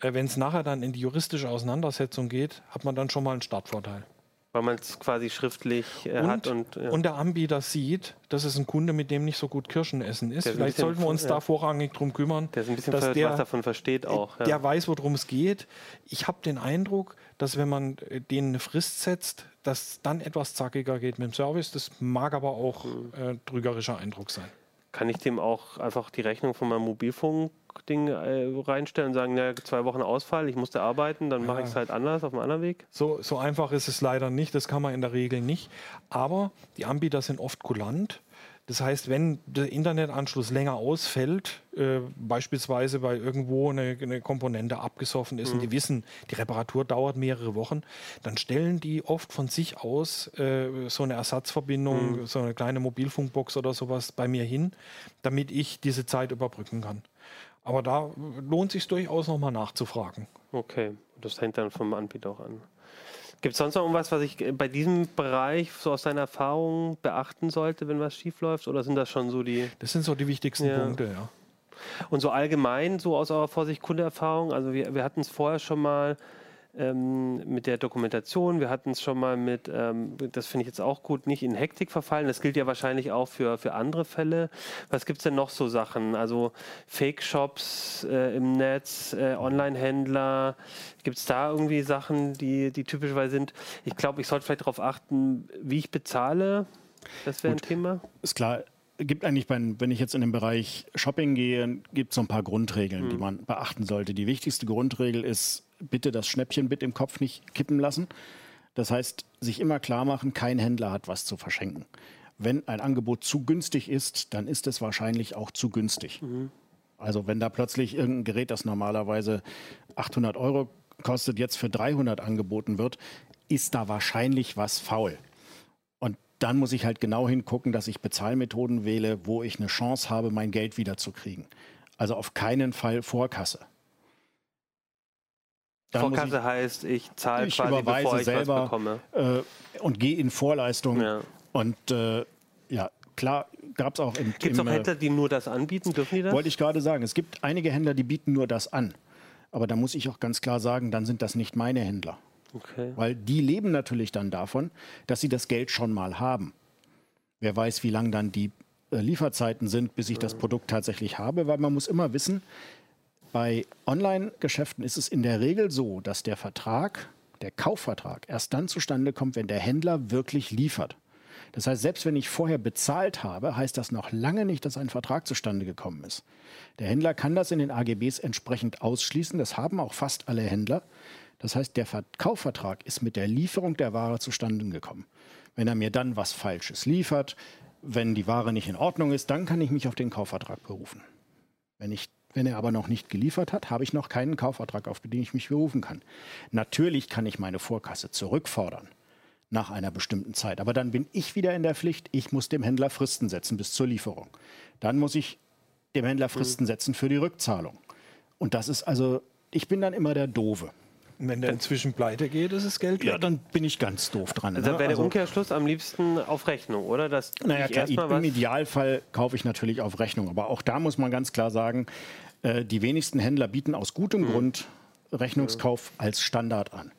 Äh, Wenn es nachher dann in die juristische Auseinandersetzung geht, hat man dann schon mal einen Startvorteil. Weil man es quasi schriftlich äh, und, hat. Und, ja. und der Anbieter sieht, dass es ein Kunde, mit dem nicht so gut Kirschen essen ist. Vielleicht bisschen, sollten wir uns ja. da vorrangig drum kümmern. Der ist ein bisschen dass der, was davon versteht auch. Ja. Der weiß, worum es geht. Ich habe den Eindruck, dass wenn man äh, denen eine Frist setzt, dass dann etwas zackiger geht mit dem Service. Das mag aber auch mhm. äh, trügerischer Eindruck sein kann ich dem auch einfach die Rechnung von meinem Mobilfunkding äh, reinstellen und sagen, ja, zwei Wochen Ausfall, ich musste arbeiten, dann ja. mache ich es halt anders auf einem anderen Weg? So, so einfach ist es leider nicht, das kann man in der Regel nicht. Aber die Anbieter sind oft kulant das heißt, wenn der Internetanschluss länger ausfällt, äh, beispielsweise weil irgendwo eine, eine Komponente abgesoffen ist mhm. und die wissen, die Reparatur dauert mehrere Wochen, dann stellen die oft von sich aus äh, so eine Ersatzverbindung, mhm. so eine kleine Mobilfunkbox oder sowas bei mir hin, damit ich diese Zeit überbrücken kann. Aber da lohnt sich durchaus nochmal nachzufragen. Okay, das hängt dann vom Anbieter auch an. Gibt es sonst noch irgendwas, was ich bei diesem Bereich so aus deiner Erfahrung beachten sollte, wenn was schief läuft? Oder sind das schon so die. Das sind so die wichtigsten ja. Punkte, ja. Und so allgemein, so aus eurer Vorsicht Kundeerfahrung, also wir, wir hatten es vorher schon mal ähm, mit der Dokumentation. Wir hatten es schon mal mit, ähm, das finde ich jetzt auch gut, nicht in Hektik verfallen. Das gilt ja wahrscheinlich auch für, für andere Fälle. Was gibt es denn noch so Sachen? Also Fake-Shops äh, im Netz, äh, Online-Händler. Gibt es da irgendwie Sachen, die, die typischerweise sind? Ich glaube, ich sollte vielleicht darauf achten, wie ich bezahle. Das wäre ein Thema. Ist klar gibt eigentlich, beim, wenn ich jetzt in den Bereich Shopping gehe, gibt es so ein paar Grundregeln, mhm. die man beachten sollte. Die wichtigste Grundregel ist, bitte das Schnäppchenbit im Kopf nicht kippen lassen. Das heißt, sich immer klar machen, kein Händler hat was zu verschenken. Wenn ein Angebot zu günstig ist, dann ist es wahrscheinlich auch zu günstig. Mhm. Also wenn da plötzlich irgendein Gerät, das normalerweise 800 Euro kostet, jetzt für 300 angeboten wird, ist da wahrscheinlich was faul. Und dann muss ich halt genau hingucken, dass ich Bezahlmethoden wähle, wo ich eine Chance habe, mein Geld wiederzukriegen. Also auf keinen Fall Vorkasse. Dann Vorkasse ich, heißt, ich zahle quasi, bevor ich selber, was bekomme. Äh, und gehe in Vorleistung. Ja. Und äh, ja, klar gab es auch im Gibt es auch Händler, die nur das anbieten? Dürfen die das? Wollte ich gerade sagen. Es gibt einige Händler, die bieten nur das an. Aber da muss ich auch ganz klar sagen, dann sind das nicht meine Händler. Okay. Weil die leben natürlich dann davon, dass sie das Geld schon mal haben. Wer weiß, wie lang dann die äh, Lieferzeiten sind, bis ich das Produkt tatsächlich habe, weil man muss immer wissen, bei Online-Geschäften ist es in der Regel so, dass der Vertrag, der Kaufvertrag, erst dann zustande kommt, wenn der Händler wirklich liefert. Das heißt, selbst wenn ich vorher bezahlt habe, heißt das noch lange nicht, dass ein Vertrag zustande gekommen ist. Der Händler kann das in den AGBs entsprechend ausschließen. Das haben auch fast alle Händler. Das heißt, der Kaufvertrag ist mit der Lieferung der Ware zustande gekommen. Wenn er mir dann was Falsches liefert, wenn die Ware nicht in Ordnung ist, dann kann ich mich auf den Kaufvertrag berufen. Wenn ich wenn er aber noch nicht geliefert hat, habe ich noch keinen Kaufvertrag, auf den ich mich berufen kann. Natürlich kann ich meine Vorkasse zurückfordern. nach einer bestimmten Zeit. Aber dann bin ich wieder in der Pflicht, ich muss dem Händler Fristen setzen bis zur Lieferung. Dann muss ich dem Händler Fristen mhm. setzen für die Rückzahlung. Und das ist also, ich bin dann immer der Doofe. wenn der inzwischen pleite geht, ist es Geld weg. Ja, dann bin ich ganz doof dran. Also ne? wäre der also Umkehrschluss am liebsten auf Rechnung, oder? Dass naja, klar, im Idealfall kaufe ich natürlich auf Rechnung. Aber auch da muss man ganz klar sagen, äh, die wenigsten Händler bieten aus gutem mhm. Grund Rechnungskauf mhm. als Standard an.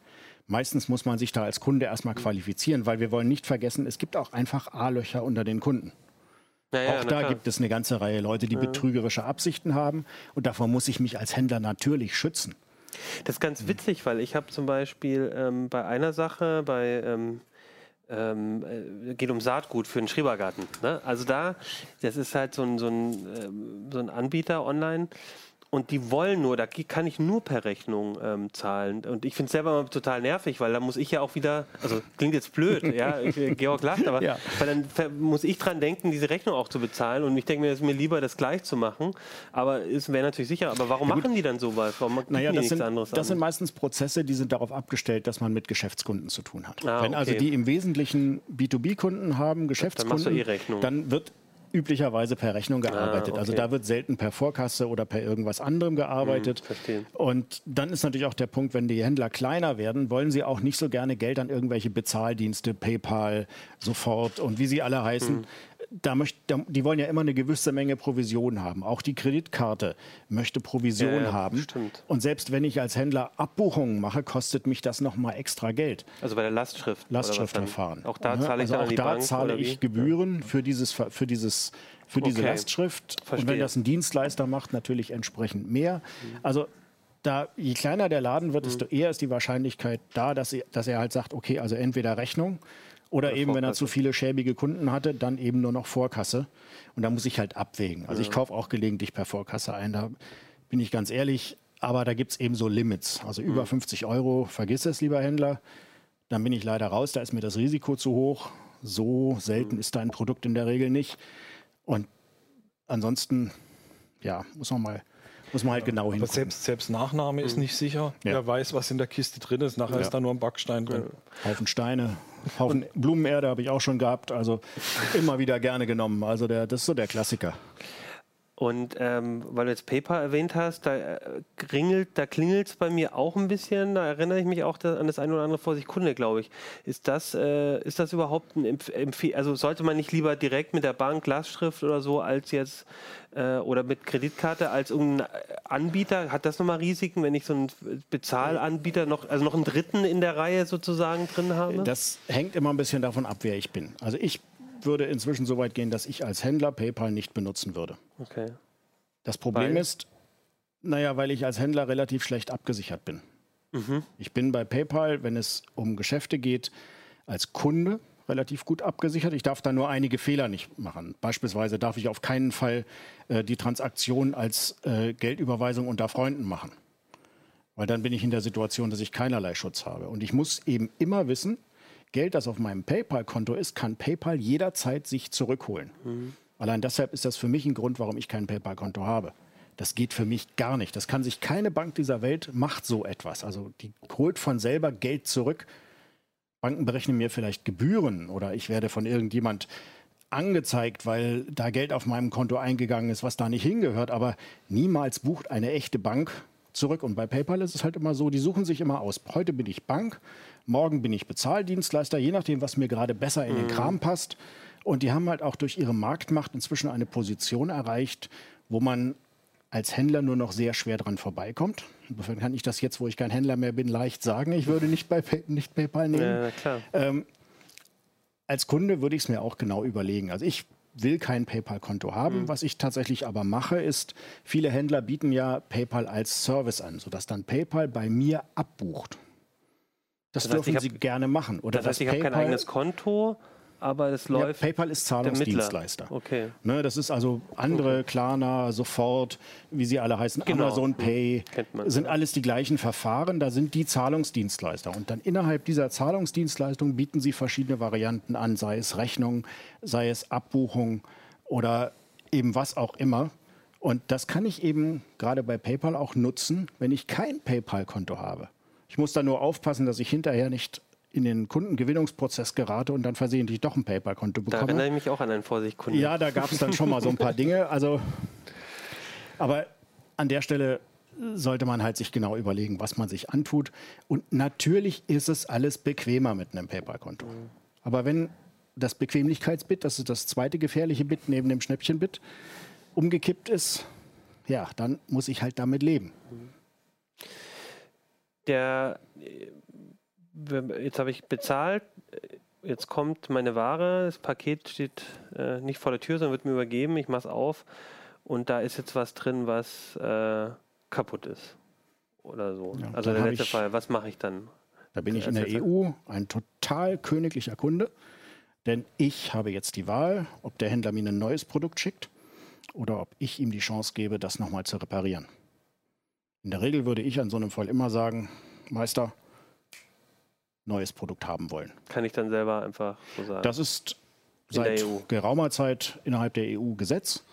Meistens muss man sich da als Kunde erstmal qualifizieren, weil wir wollen nicht vergessen, es gibt auch einfach A-Löcher unter den Kunden. Ja, ja, auch da gibt es eine ganze Reihe Leute, die ja. betrügerische Absichten haben und davor muss ich mich als Händler natürlich schützen. Das ist ganz witzig, weil ich habe zum Beispiel ähm, bei einer Sache, bei ähm, ähm, äh, geht um Saatgut für einen Schrebergarten. Ne? Also da, das ist halt so ein, so ein, ähm, so ein Anbieter online und die wollen nur, da kann ich nur per Rechnung ähm, zahlen. Und ich finde es selber total nervig, weil da muss ich ja auch wieder, also klingt jetzt blöd, ja, ich, Georg lacht, aber ja. weil dann muss ich dran denken, diese Rechnung auch zu bezahlen. Und ich denke mir, es ist mir lieber, das gleich zu machen. Aber es wäre natürlich sicher. Aber warum ja, machen die dann sowas? Warum naja, das, sind, das an? sind meistens Prozesse, die sind darauf abgestellt, dass man mit Geschäftskunden zu tun hat. Ah, Wenn also okay. also die im Wesentlichen B2B-Kunden haben, Geschäftskunden, dann, eh dann wird üblicherweise per Rechnung ah, gearbeitet. Ah, okay. Also da wird selten per Vorkasse oder per irgendwas anderem gearbeitet. Hm, und dann ist natürlich auch der Punkt, wenn die Händler kleiner werden, wollen sie auch nicht so gerne Geld an irgendwelche Bezahldienste, PayPal, sofort und wie sie alle heißen, hm da möcht, die wollen ja immer eine gewisse Menge Provision haben. Auch die Kreditkarte möchte Provision ja, ja, haben. Stimmt. Und selbst wenn ich als Händler Abbuchungen mache, kostet mich das nochmal extra Geld. Also bei der Lastschrift. Lastschriftverfahren. Auch da zahle ich also auch da Bank, zahle ich Gebühren für dieses für dieses für diese okay. Lastschrift. Verstehe. Und wenn das ein Dienstleister macht, natürlich entsprechend mehr. Mhm. Also da, je kleiner der Laden wird, desto mhm. eher ist die Wahrscheinlichkeit da, dass er, dass er halt sagt, okay, also entweder Rechnung oder, eben, wenn er zu viele schäbige Kunden hatte, dann eben nur noch Vorkasse. Und da muss ich halt abwägen. Also ja. ich kaufe auch gelegentlich per Vorkasse ein. Da bin ich ganz ehrlich. Aber da gibt es eben so Limits. Also über mhm. 50 Euro, vergiss es, lieber Händler. Dann bin ich leider raus. Da ist mir das Risiko zu hoch. So selten mhm. ist dein Produkt in der Regel nicht. Und ansonsten, ja, muss man mal muss man halt genau hin. Selbst, selbst Nachname ist mhm. nicht sicher. Ja. Wer weiß, was in der Kiste drin ist. Nachher ja. ist da nur ein Backstein drin. Haufen Steine, Haufen Blumenerde habe ich auch schon gehabt. Also immer wieder gerne genommen. Also der, das ist so der Klassiker. Und ähm, weil du jetzt PayPal erwähnt hast, da äh, klingelt da es bei mir auch ein bisschen. Da erinnere ich mich auch an das eine oder andere vor sich Kunde, glaube ich. Ist das, äh, ist das überhaupt ein Empfehlung? Also sollte man nicht lieber direkt mit der Bank Lastschrift oder so als jetzt äh, oder mit Kreditkarte als irgendein Anbieter? Hat das nochmal Risiken, wenn ich so einen Bezahlanbieter noch, also noch einen dritten in der Reihe sozusagen drin habe? Das hängt immer ein bisschen davon ab, wer ich bin. Also ich würde inzwischen so weit gehen, dass ich als Händler PayPal nicht benutzen würde. Okay. Das Problem weil? ist, naja, weil ich als Händler relativ schlecht abgesichert bin. Mhm. Ich bin bei PayPal, wenn es um Geschäfte geht, als Kunde relativ gut abgesichert. Ich darf da nur einige Fehler nicht machen. Beispielsweise darf ich auf keinen Fall äh, die Transaktion als äh, Geldüberweisung unter Freunden machen. Weil dann bin ich in der Situation, dass ich keinerlei Schutz habe. Und ich muss eben immer wissen, Geld, das auf meinem PayPal-Konto ist, kann PayPal jederzeit sich zurückholen. Mhm. Allein deshalb ist das für mich ein Grund, warum ich kein PayPal-Konto habe. Das geht für mich gar nicht. Das kann sich keine Bank dieser Welt macht so etwas. Also die holt von selber Geld zurück. Banken berechnen mir vielleicht Gebühren oder ich werde von irgendjemand angezeigt, weil da Geld auf meinem Konto eingegangen ist, was da nicht hingehört. Aber niemals bucht eine echte Bank zurück. Und bei PayPal ist es halt immer so, die suchen sich immer aus. Heute bin ich Bank, morgen bin ich Bezahldienstleister, je nachdem, was mir gerade besser in den mhm. Kram passt. Und die haben halt auch durch ihre Marktmacht inzwischen eine Position erreicht, wo man als Händler nur noch sehr schwer dran vorbeikommt. Insofern kann ich das jetzt, wo ich kein Händler mehr bin, leicht sagen. Ich würde nicht, bei Pay nicht PayPal nehmen. Ja, ähm, als Kunde würde ich es mir auch genau überlegen. Also ich will kein PayPal-Konto haben. Mhm. Was ich tatsächlich aber mache, ist, viele Händler bieten ja PayPal als Service an, sodass dann PayPal bei mir abbucht. Das, das heißt, dürfen Sie gerne machen. Oder das heißt, ich habe kein eigenes Konto, aber es läuft. Ja, PayPal ist Zahlungsdienstleister. Okay. Ne, das ist also andere, okay. Klarna, Sofort, wie sie alle heißen, genau. Amazon Pay, man, sind ja. alles die gleichen Verfahren. Da sind die Zahlungsdienstleister. Und dann innerhalb dieser Zahlungsdienstleistung bieten sie verschiedene Varianten an, sei es Rechnung, sei es Abbuchung oder eben was auch immer. Und das kann ich eben gerade bei PayPal auch nutzen, wenn ich kein PayPal-Konto habe. Ich muss da nur aufpassen, dass ich hinterher nicht in den Kundengewinnungsprozess gerate und dann versehentlich doch ein PayPal-Konto bekomme. Da erinnere ich mich auch an einen Vorsichtkunden. Ja, da gab es dann schon mal so ein paar Dinge. Also, aber an der Stelle sollte man halt sich genau überlegen, was man sich antut. Und natürlich ist es alles bequemer mit einem PayPal-Konto. Mhm. Aber wenn das Bequemlichkeitsbit, das ist das zweite gefährliche Bit neben dem Schnäppchenbit, umgekippt ist, ja, dann muss ich halt damit leben. Der, jetzt habe ich bezahlt, jetzt kommt meine Ware, das Paket steht äh, nicht vor der Tür, sondern wird mir übergeben, ich mache es auf und da ist jetzt was drin, was äh, kaputt ist. Oder so. Ja, also der letzte ich, Fall, was mache ich dann? Da bin ich in der EU ein total königlicher Kunde, denn ich habe jetzt die Wahl, ob der Händler mir ein neues Produkt schickt oder ob ich ihm die Chance gebe, das nochmal zu reparieren. In der Regel würde ich an so einem Fall immer sagen, Meister, neues Produkt haben wollen. Kann ich dann selber einfach so sagen? Das ist seit e geraumer Zeit innerhalb der EU Gesetz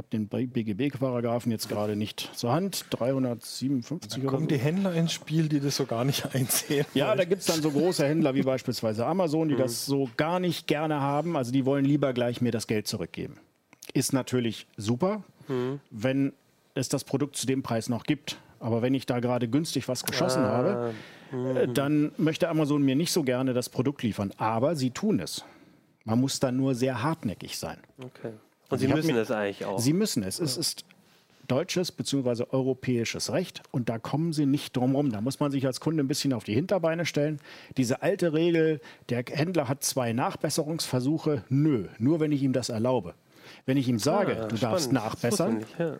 habe den BGB-Paragraphen jetzt gerade nicht zur Hand. 357 da kommen so. die Händler ins Spiel, die das so gar nicht einsehen. Ja, da gibt es dann so große Händler wie beispielsweise Amazon, die mhm. das so gar nicht gerne haben. Also die wollen lieber gleich mir das Geld zurückgeben. Ist natürlich super, mhm. wenn es das Produkt zu dem Preis noch gibt. Aber wenn ich da gerade günstig was geschossen ah. habe, mhm. dann möchte Amazon mir nicht so gerne das Produkt liefern. Aber sie tun es. Man muss da nur sehr hartnäckig sein. Okay. Und Sie müssen es eigentlich auch. Sie müssen es. Es ist deutsches bzw. europäisches Recht und da kommen Sie nicht drum rum. Da muss man sich als Kunde ein bisschen auf die Hinterbeine stellen. Diese alte Regel, der Händler hat zwei Nachbesserungsversuche, nö, nur wenn ich ihm das erlaube. Wenn ich ihm sage, ah, du spannend. darfst nachbessern, nicht, ja.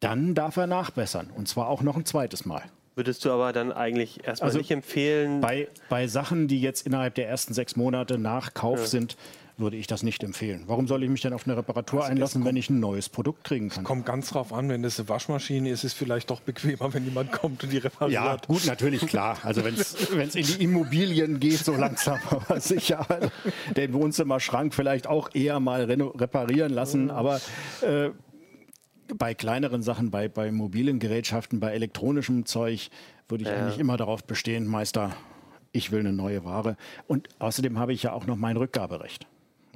dann darf er nachbessern und zwar auch noch ein zweites Mal. Würdest du aber dann eigentlich erstmal also nicht empfehlen? Bei, bei Sachen, die jetzt innerhalb der ersten sechs Monate nach Kauf ja. sind, würde ich das nicht empfehlen. Warum soll ich mich denn auf eine Reparatur also einlassen, wenn ich ein neues Produkt kriegen kann? Es kommt ganz drauf an, wenn das eine Waschmaschine ist, ist es vielleicht doch bequemer, wenn jemand kommt und die repariert. Ja, gut, natürlich, klar. Also wenn es in die Immobilien geht, so langsam, aber sicher den Wohnzimmerschrank vielleicht auch eher mal reparieren lassen. Aber äh, bei kleineren Sachen, bei, bei mobilen Gerätschaften, bei elektronischem Zeug, würde ich ja. eigentlich immer darauf bestehen, Meister, ich will eine neue Ware. Und außerdem habe ich ja auch noch mein Rückgaberecht.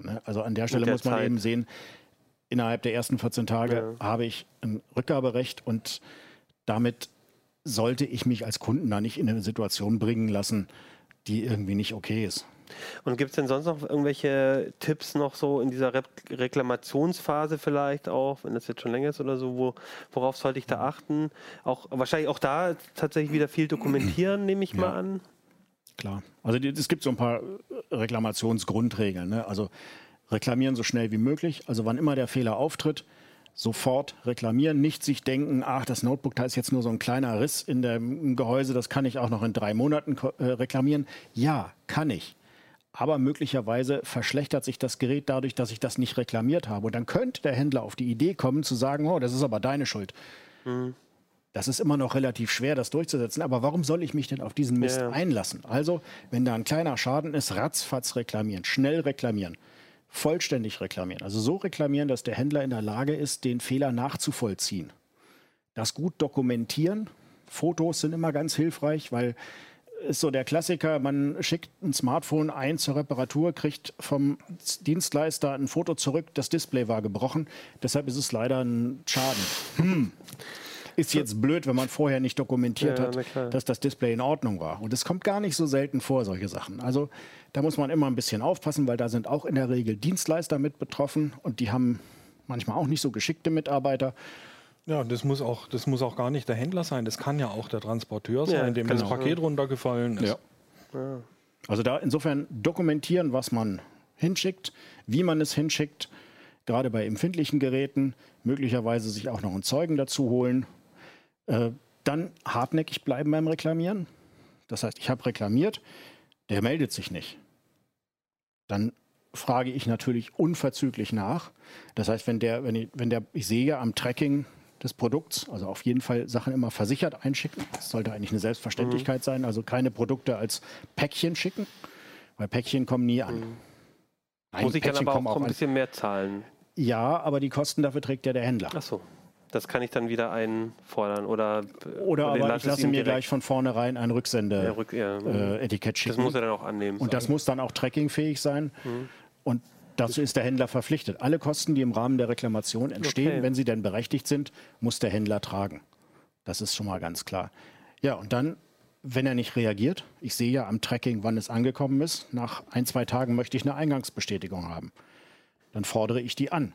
Ne? Also an der Stelle der muss man Zeit. eben sehen, innerhalb der ersten 14 Tage ja. habe ich ein Rückgaberecht und damit sollte ich mich als Kunden da nicht in eine Situation bringen lassen, die irgendwie nicht okay ist. Und gibt es denn sonst noch irgendwelche Tipps noch so in dieser Re Reklamationsphase vielleicht auch, wenn das jetzt schon länger ist oder so, wo, worauf sollte ich da achten? Auch wahrscheinlich auch da tatsächlich wieder viel dokumentieren, nehme ich ja. mal an. Klar. Also es gibt so ein paar äh, Reklamationsgrundregeln. Ne? Also reklamieren so schnell wie möglich. Also wann immer der Fehler auftritt, sofort reklamieren. Nicht sich denken, ach, das Notebook, da ist jetzt nur so ein kleiner Riss in dem Gehäuse, das kann ich auch noch in drei Monaten äh, reklamieren. Ja, kann ich. Aber möglicherweise verschlechtert sich das Gerät dadurch, dass ich das nicht reklamiert habe. Und dann könnte der Händler auf die Idee kommen zu sagen, oh, das ist aber deine Schuld. Mhm. Das ist immer noch relativ schwer, das durchzusetzen. Aber warum soll ich mich denn auf diesen Mist ja. einlassen? Also, wenn da ein kleiner Schaden ist, ratzfatz reklamieren, schnell reklamieren, vollständig reklamieren. Also so reklamieren, dass der Händler in der Lage ist, den Fehler nachzuvollziehen. Das gut dokumentieren. Fotos sind immer ganz hilfreich, weil ist so der Klassiker, man schickt ein Smartphone ein zur Reparatur, kriegt vom Dienstleister ein Foto zurück, das Display war gebrochen, deshalb ist es leider ein Schaden. Hm. Ist jetzt blöd, wenn man vorher nicht dokumentiert ja, hat, dass das Display in Ordnung war. Und es kommt gar nicht so selten vor, solche Sachen. Also da muss man immer ein bisschen aufpassen, weil da sind auch in der Regel Dienstleister mit betroffen und die haben manchmal auch nicht so geschickte Mitarbeiter. Ja, das muss auch, das muss auch gar nicht der Händler sein. Das kann ja auch der Transporteur sein, ja, dem genau. das Paket runtergefallen ist. Ja. Also da insofern dokumentieren, was man hinschickt, wie man es hinschickt, gerade bei empfindlichen Geräten, möglicherweise sich auch noch einen Zeugen dazu holen äh, dann hartnäckig bleiben beim Reklamieren. Das heißt, ich habe reklamiert, der meldet sich nicht. Dann frage ich natürlich unverzüglich nach. Das heißt, wenn der, wenn ich, wenn der, ich sehe am Tracking des Produkts, also auf jeden Fall Sachen immer versichert einschicken. Das sollte eigentlich eine Selbstverständlichkeit mhm. sein. Also keine Produkte als Päckchen schicken, weil Päckchen kommen nie an. Mhm. Nein, Muss ich Päckchen dann aber auch, auch ein bisschen mehr zahlen? Ja, aber die Kosten dafür trägt ja der Händler. Ach so. Das kann ich dann wieder einfordern oder oder, oder aber ich lasse mir gleich von vornherein ein Rücksende-Etikett ja, ja. äh, schicken. Das muss er dann auch annehmen. Und das muss dann auch trackingfähig sein. Mhm. Und dazu ist der Händler verpflichtet. Alle Kosten, die im Rahmen der Reklamation entstehen, okay. wenn sie denn berechtigt sind, muss der Händler tragen. Das ist schon mal ganz klar. Ja, und dann, wenn er nicht reagiert, ich sehe ja am Tracking, wann es angekommen ist, nach ein, zwei Tagen möchte ich eine Eingangsbestätigung haben. Dann fordere ich die an.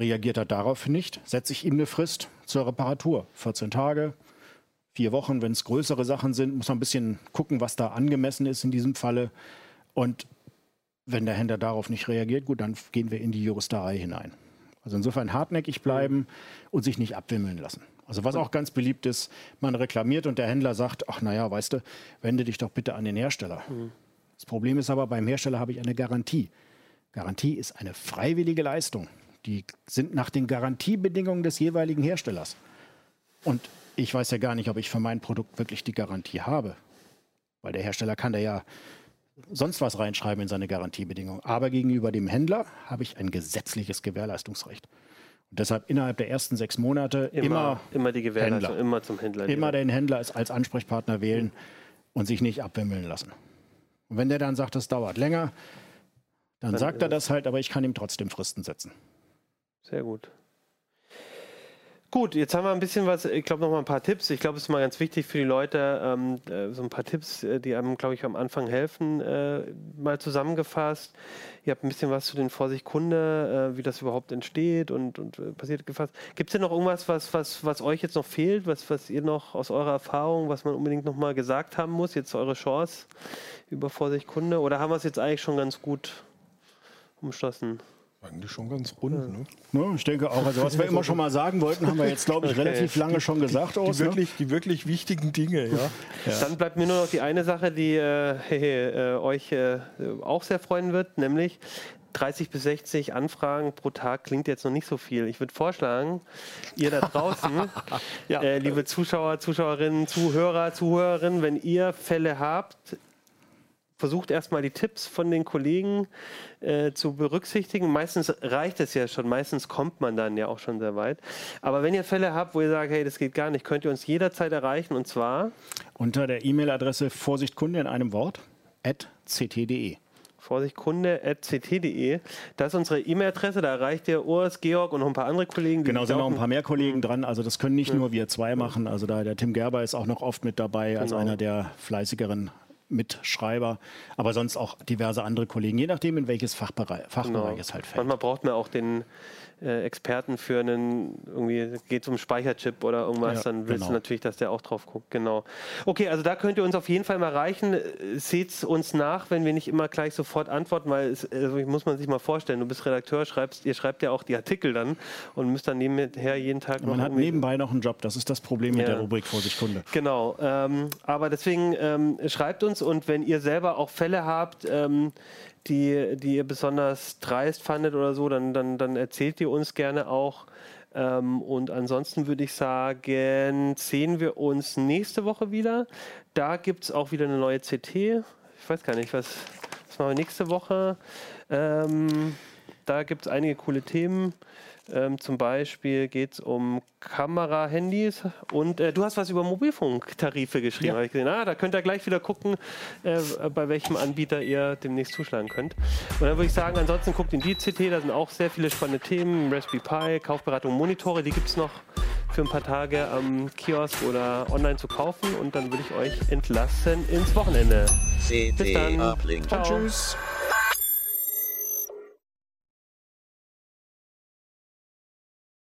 Reagiert er darauf nicht, setze ich ihm eine Frist zur Reparatur. 14 Tage, vier Wochen, wenn es größere Sachen sind, muss man ein bisschen gucken, was da angemessen ist in diesem Falle. Und wenn der Händler darauf nicht reagiert, gut, dann gehen wir in die Juristerei hinein. Also insofern hartnäckig bleiben und sich nicht abwimmeln lassen. Also was auch ganz beliebt ist, man reklamiert und der Händler sagt, ach naja, weißt du, wende dich doch bitte an den Hersteller. Mhm. Das Problem ist aber, beim Hersteller habe ich eine Garantie. Garantie ist eine freiwillige Leistung. Die sind nach den Garantiebedingungen des jeweiligen Herstellers. Und ich weiß ja gar nicht, ob ich für mein Produkt wirklich die Garantie habe. Weil der Hersteller kann da ja sonst was reinschreiben in seine Garantiebedingungen. Aber gegenüber dem Händler habe ich ein gesetzliches Gewährleistungsrecht. Und deshalb innerhalb der ersten sechs Monate immer, immer, immer die Gewährleistung, Händler. immer zum Händler. Immer den Händler als, als Ansprechpartner wählen und sich nicht abwimmeln lassen. Und wenn der dann sagt, das dauert länger, dann, dann sagt er das halt, aber ich kann ihm trotzdem Fristen setzen. Sehr gut. Gut, jetzt haben wir ein bisschen was, ich glaube noch mal ein paar Tipps. Ich glaube, es ist mal ganz wichtig für die Leute, ähm, äh, so ein paar Tipps, äh, die einem, glaube ich, am Anfang helfen, äh, mal zusammengefasst. Ihr habt ein bisschen was zu den Vorsicht Kunde, äh, wie das überhaupt entsteht und, und äh, passiert gefasst. Gibt es denn noch irgendwas, was, was, was euch jetzt noch fehlt, was, was ihr noch aus eurer Erfahrung, was man unbedingt noch mal gesagt haben muss, jetzt eure Chance über Vorsicht Kunde? Oder haben wir es jetzt eigentlich schon ganz gut umschlossen? Eigentlich schon ganz rund. Ja. Ne? Ja, ich denke auch. Also was wir immer schon mal sagen wollten, haben wir jetzt, glaube ich, okay. relativ lange schon gesagt. Die, aus, die, wirklich, ne? die wirklich wichtigen Dinge. Ja. ja. Dann bleibt mir nur noch die eine Sache, die äh, äh, euch äh, auch sehr freuen wird, nämlich 30 bis 60 Anfragen pro Tag klingt jetzt noch nicht so viel. Ich würde vorschlagen, ihr da draußen, ja. äh, liebe Zuschauer, Zuschauerinnen, Zuhörer, Zuhörerinnen, wenn ihr Fälle habt, versucht erstmal die Tipps von den Kollegen äh, zu berücksichtigen. Meistens reicht es ja schon, meistens kommt man dann ja auch schon sehr weit. Aber wenn ihr Fälle habt, wo ihr sagt, hey, das geht gar nicht, könnt ihr uns jederzeit erreichen und zwar unter der E-Mail-Adresse Vorsichtkunde in einem Wort at ct.de. Vorsichtkunde.ct.de. Das ist unsere E-Mail-Adresse, da erreicht ihr Urs, Georg und noch ein paar andere Kollegen. Genau, sind noch ein paar mehr Kollegen dran. Also das können nicht ja. nur wir zwei machen. Also da der Tim Gerber ist auch noch oft mit dabei genau. als einer der fleißigeren Mitschreiber, aber sonst auch diverse andere Kollegen, je nachdem, in welches Fachbereich, Fachbereich genau. es halt fällt. Manchmal braucht man auch den äh, Experten für einen, irgendwie geht es um Speicherchip oder irgendwas, ja, dann willst genau. du natürlich, dass der auch drauf guckt. Genau. Okay, also da könnt ihr uns auf jeden Fall mal erreichen. Seht uns nach, wenn wir nicht immer gleich sofort antworten, weil es, also muss man sich mal vorstellen, du bist Redakteur, schreibst, ihr schreibt ja auch die Artikel dann und müsst dann nebenher jeden Tag noch. Man hat nebenbei noch einen Job, das ist das Problem mit ja. der Rubrik Vorsicht Kunde. Genau. Ähm, aber deswegen ähm, schreibt uns und wenn ihr selber auch Fälle habt, ähm, die, die ihr besonders dreist fandet oder so, dann, dann, dann erzählt ihr uns gerne auch. Ähm, und ansonsten würde ich sagen, sehen wir uns nächste Woche wieder. Da gibt es auch wieder eine neue CT. Ich weiß gar nicht, was, was machen wir nächste Woche? Ähm, da gibt es einige coole Themen. Ähm, zum Beispiel geht es um Kamera-Handys und äh, du hast was über Mobilfunktarife geschrieben, ja. habe ich gesehen. Ah, da könnt ihr gleich wieder gucken, äh, bei welchem Anbieter ihr demnächst zuschlagen könnt. Und dann würde ich sagen, ansonsten guckt in die CT, da sind auch sehr viele spannende Themen. Raspberry Pi, Kaufberatung, Monitore, die gibt es noch für ein paar Tage am Kiosk oder online zu kaufen. Und dann würde ich euch entlassen ins Wochenende. CT Bis dann. Ciao. Tschüss.